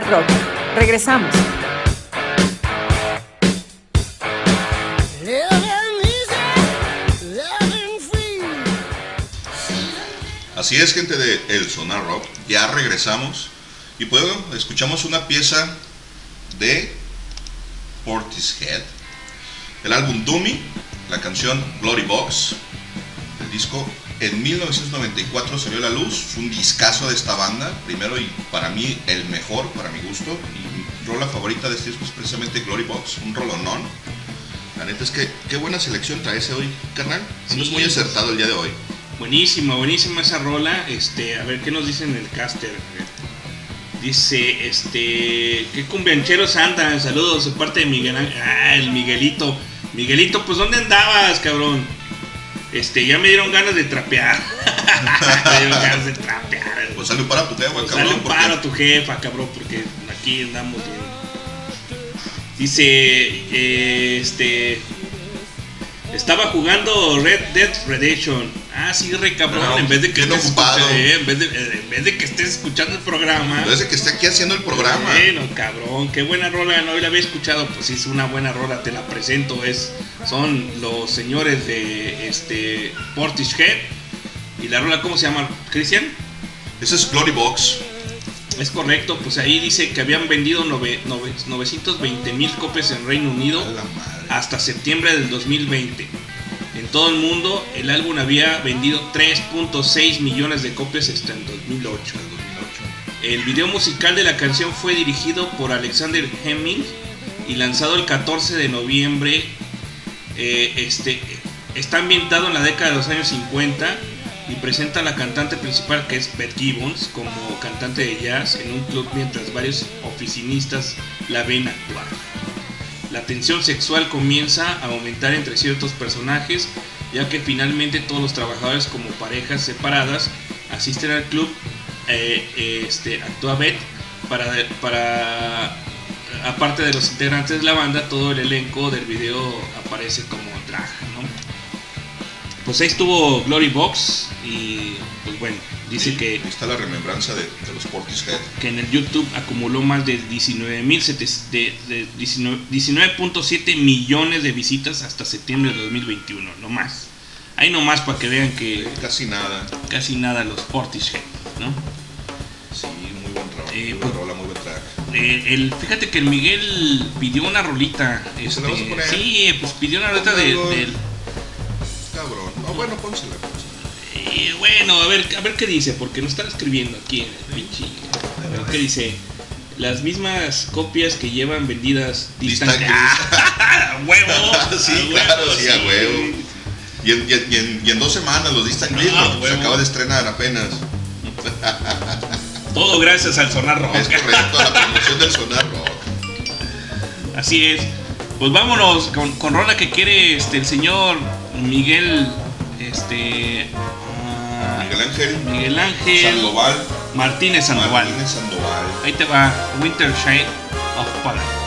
Rock. Regresamos. Así es, gente de El Sonar Rock. Ya regresamos. Y bueno, escuchamos una pieza 1994 salió la luz. Fue un discazo de esta banda. Primero y para mí el mejor, para mi gusto. Y mi rola favorita de este disco es precisamente Glory Box, un rolonón. La neta es que qué buena selección traes hoy, carnal. Andas Sí, muy acertado el día de hoy. Buenísima, buenísima esa rola. Este, a ver qué nos dicen en el caster. Dice, este, qué cumbiancheros andan. Saludos de parte de Miguel. Ah, el Miguelito. Miguelito, pues ¿dónde andabas, cabrón? Este, ya me dieron ganas de trapear. de trapear. Pues sale un paro a tu jefa, Pues cabrón. dale un porque- paro a tu jefa, cabrón, porque aquí andamos bien. Dice, eh, este, estaba jugando Red Dead Redemption. Ah, sí, re cabrón, No, en vez de que estés ocupado. eh, en, vez de, eh, en vez de que estés escuchando el programa. En vez de que esté aquí haciendo el programa. Bueno, cabrón, qué buena rola, no la había escuchado, pues sí, es una buena rola, te la presento, es son los señores de este Portishead y la rola ¿cómo se llama? Cristian? Ese es Glory Box. Es correcto, pues ahí dice que habían vendido nove- nove- 920 mil copias en Reino Unido hasta septiembre del 2020. En todo el mundo, el álbum había vendido 3.6 millones de copias hasta el 2008. El video musical de la canción fue dirigido por Alexander Hemming y lanzado el 14 de noviembre. Eh, este, está ambientado en la década de los años 50 y presenta a la cantante principal que es Beth Gibbons como cantante de jazz en un club mientras varios oficinistas la ven actuar. La tensión sexual comienza a aumentar entre ciertos personajes, ya que finalmente todos los trabajadores como parejas separadas asisten al club. eh, este, actúa Beth para, para, aparte de los integrantes de la banda, todo el elenco del video aparece como ¿no? Pues ahí estuvo Glory Box y pues bueno, dice que Ahí está la remembranza de, de los Portishead. que en el YouTube acumuló más de 19.7 de, de 19 19.7 millones de visitas hasta septiembre de 2021, no más. Ahí nomás para que vean que casi nada, casi nada los Portishead, ¿no? Sí, muy buen trabajo. Eh, muy buena rola, muy buen track. Eh, el, fíjate que el Miguel pidió una rolita. Este, la vas a poner? sí, pues pidió una rolita de, del- Cabrón. No, bueno, pónsela. eh, bueno, a ver, a ver qué dice, porque no están escribiendo aquí en el pinche. A ver qué dice. Las mismas copias que llevan vendidas distan Distan- ¡Ah, huevo! sí, a claro, huevo, sí, a huevo. Y en, y en- y en- dos semanas los diste aquí, Ah, se acaba de estrenar apenas. Todo gracias al sonar rock. Es correcto, a la promoción del sonar rock. Así es. Pues vámonos con, con rola que quiere este el señor Miguel este ah, Miguel Ángel. Miguel Ángel Sandoval. Martínez Sandoval. Martínez Sandoval. Ahí te va Winter Shade of Paradise.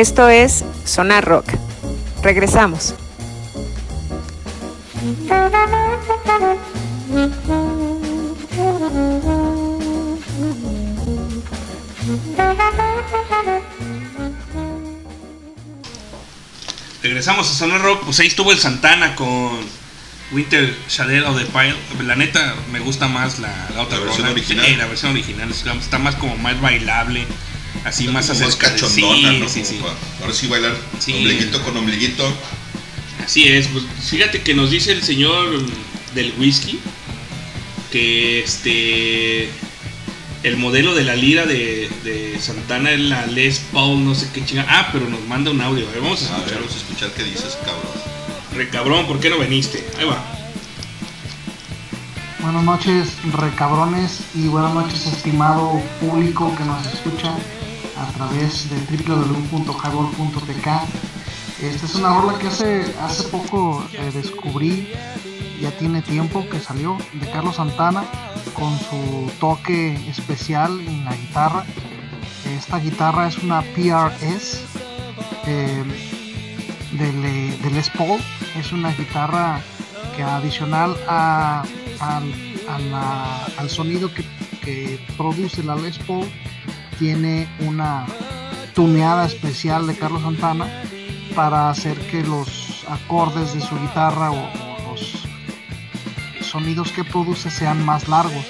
Esto es Sonar Rock. Regresamos. Regresamos a Sonar Rock, pues ahí estuvo el Santana con Winter Shadow of the Pile. La neta me gusta más la, la otra La versión rola. original. Sí, la versión original está más como más bailable, así más acerca sí, ¿no? sí, sí. ahora sí bailar Sí. ombliguito con ombliguito. Así es, pues fíjate que nos dice el señor del whisky que este el modelo de la lira de, de Santana es la Les Paul, no sé qué chinga. Ah, pero nos manda un audio. A ver, vamos a A ver, escuchar. vamos a escuchar qué dices, cabrón. Re cabrón, ¿por qué no viniste? Ahí va. Buenas noches, recabrones, y buenas noches, estimado público que nos escucha través de www.highball.tk. Esta es una rola que hace, hace poco eh, descubrí, ya tiene tiempo que salió, de Carlos Santana, con su toque especial en la guitarra. Esta guitarra es una PRS eh, de, Le- de Les Paul, es una guitarra que adicional a, a al sonido que, que produce la Les Paul, tiene una tuneada especial de Carlos Santana para hacer que los acordes de su guitarra o, los sonidos que produce sean más largos.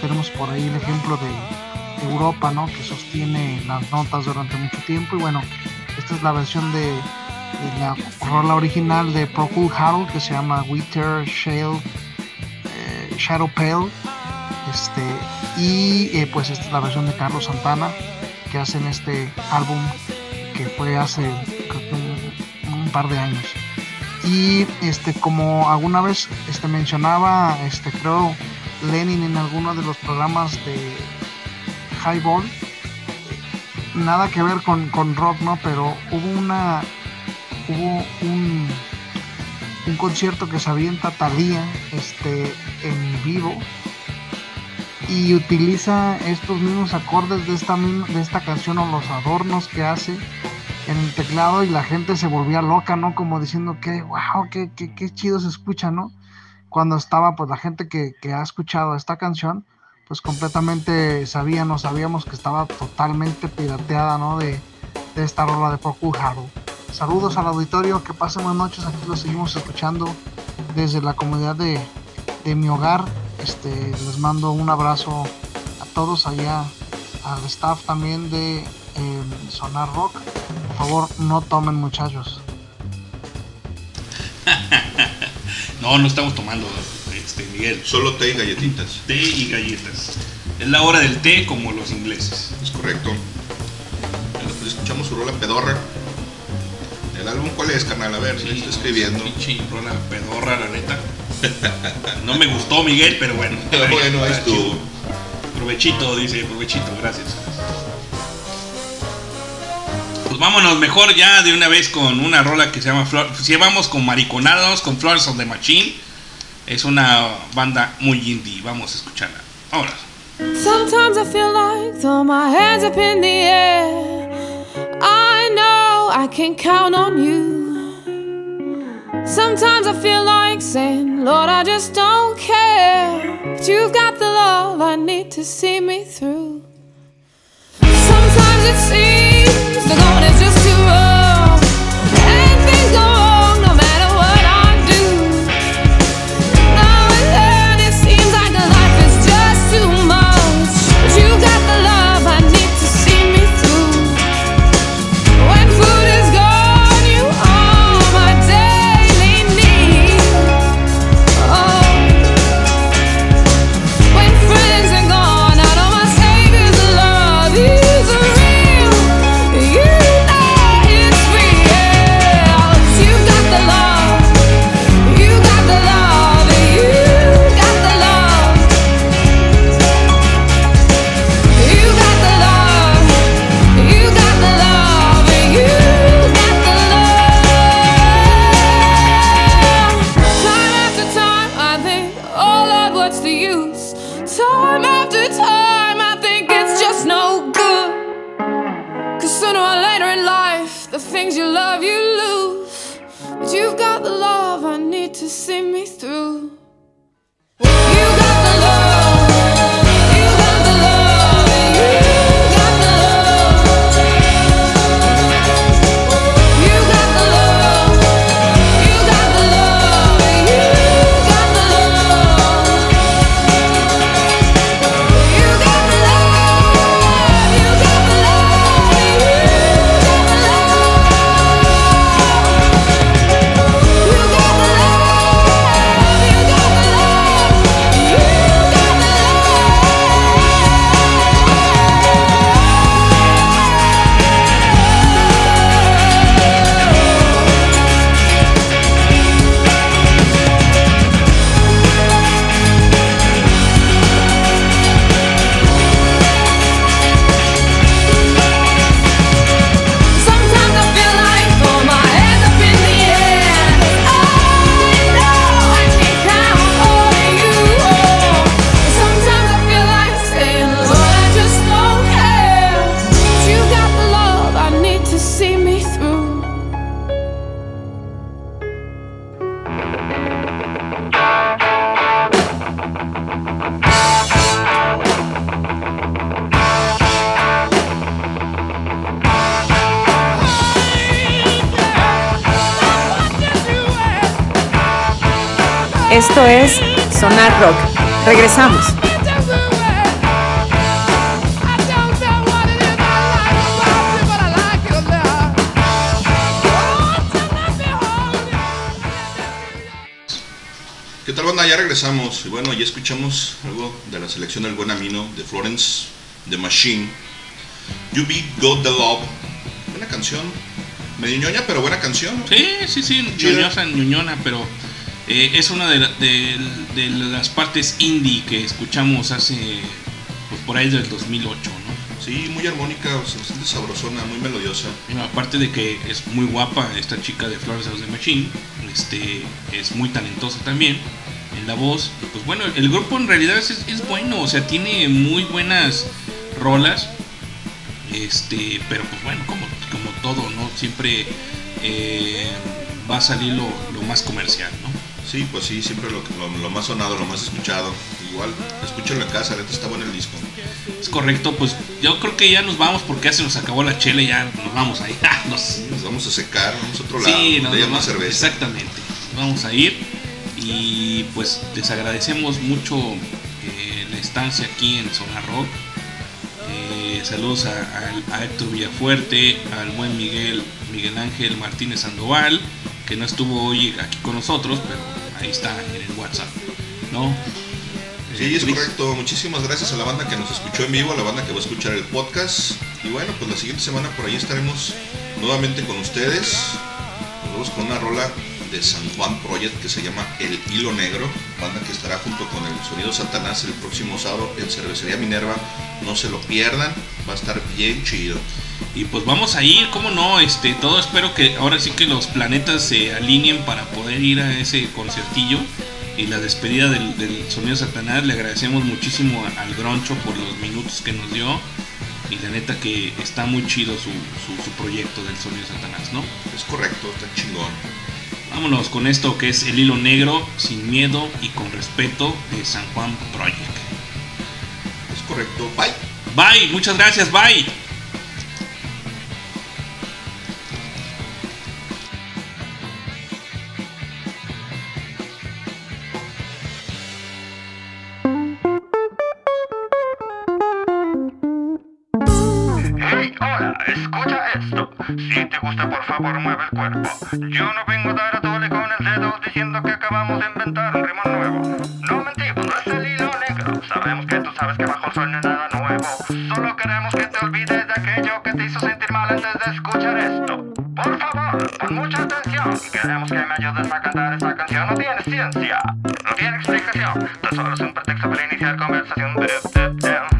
tenemos por ahí el ejemplo de Europa, ¿no? Que sostiene las notas durante mucho tiempo y bueno, esta es la versión de, la original de Procol Harum que se llama Wither Shale eh, Shadow Pale este y eh, pues esta es la versión de Carlos Santana que hacen este álbum que fue hace un par de años. Y este como alguna vez este mencionaba este creo Lenin en alguno de los programas de Highball nada que ver con, con rock no pero hubo una hubo un un concierto que se avienta Talía este en vivo y utiliza estos mismos acordes de esta de esta canción o los adornos que hace en el teclado y la gente se volvía loca, ¿no? Como diciendo que, wow, qué, qué, qué chido se escucha, ¿no? Cuando estaba, pues la gente que, que ha escuchado esta canción, pues completamente sabíamos, sabíamos que estaba totalmente pirateada, ¿no? De, de esta rola de Procul Harum. Saludos al auditorio, que pasen buenas noches, aquí lo seguimos escuchando desde la comunidad de, de mi hogar. Este, les mando un abrazo a todos allá, al staff también de eh, Sonar Rock. Por favor, no tomen muchachos. No, no estamos tomando, este, Miguel. Solo té y galletitas. Té y galletas. Es la hora del té como los ingleses. Es correcto. Escuchamos su rola pedorra. ¿El álbum cuál es, carnal? A ver, si estoy escribiendo. Pinche rola pedorra, la neta. No me gustó, Miguel, pero bueno. bueno, ahí estuvo. Provechito, dice, provechito, gracias. Pues vámonos mejor ya de una vez con una rola que se llama Flor. Si vamos con Mariconados, con Flores of the Machine. Es una banda muy indie. Vamos a escucharla. Ahora. Sometimes I feel like throw my hands up in the air. I know I can count on you. Sometimes I feel like saying, Lord, I just don't care. But you've got the love I need to see me through. Sometimes it seems Florence The Machine. You Be God the Love. Buena canción. Medio ñoña, pero buena canción. ¿no? Sí, sí, sí, ñoñosa, ñoñona, pero eh, es una de, la- de- de las partes indie que escuchamos hace pues, por ahí del 2008, ¿no? Sí, muy armónica, bastante sabrosona, muy melodiosa. Bueno, aparte de que es muy guapa esta chica de Flores of the Machine, este, es muy talentosa también la voz. y Pues bueno, el grupo en realidad es, es bueno, o sea, tiene muy buenas rolas. Este, pero pues bueno, como, como todo, ¿no? Siempre eh, va a salir lo, lo más comercial, ¿no? Sí, pues sí, siempre lo, lo- lo más sonado, lo más escuchado. Igual, escúchalo en casa, ahorita está bueno el disco. Es correcto, pues yo creo que ya nos vamos porque ya se nos acabó la chela y ya nos vamos ahí. Ah, nos, Nos vamos a secar, vamos a otro lado, Sí, nos vamos- cerveza. Exactamente. Vamos a ir pues les agradecemos mucho eh, la estancia aquí en Zona Rock. Eh, saludos a, a- a Héctor Villafuerte, al buen Miguel Miguel Ángel Martínez Sandoval, que no estuvo hoy aquí con nosotros, pero ahí está en el WhatsApp, ¿no? Sí, Eh, es correcto. Muchísimas gracias a la banda que nos escuchó en vivo, a la banda que va a escuchar el podcast. Y bueno, pues la siguiente semana por ahí estaremos nuevamente con ustedes. Nos vemos con una rola de San Juan Project que se llama El Hilo Negro. Banda que estará junto con el Sonido Satanás el próximo sábado en Cervecería Minerva. No se lo pierdan, va a estar bien chido. Y pues vamos a ir, cómo no, este, todo espero que ahora sí que los planetas se alineen para poder ir a ese conciertillo y la despedida del, Sonido Satanás. Le agradecemos muchísimo al Groncho por los minutos que nos dio y la neta que está muy chido su, su- su proyecto del Sonido Satanás, ¿no? Es correcto, está chingón. Vámonos con esto que es el hilo negro, sin miedo y con respeto de San Juan Project. Es correcto, bye. Bye, muchas gracias, bye. Por favor, mueve el cuerpo. Yo no vengo a dar a tole con el dedo diciendo que acabamos de inventar un ritmo nuevo. No mentimos, no es el hilo negro. Sabemos que tú sabes que bajo el sol no hay nada nuevo. Solo queremos que te olvides de aquello que te hizo sentir mal antes de escuchar esto. Por favor, pon mucha atención. Queremos que me ayudes a cantar esta canción. No tiene ciencia, no tiene explicación. Tan solo es un pretexto para iniciar conversación.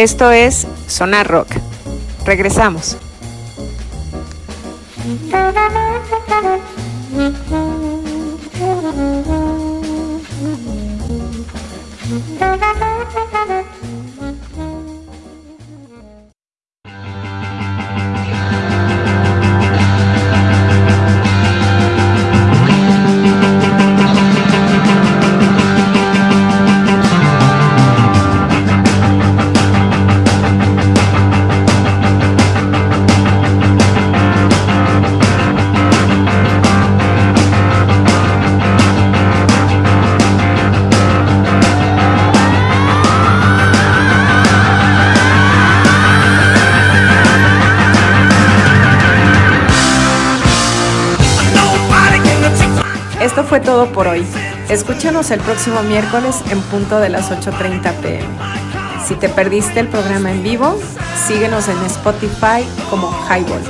Esto es Sonar Rock. Regresamos. El próximo miércoles en punto de las 8.30 pm. Si te perdiste el programa en vivo, síguenos en Spotify como Highball.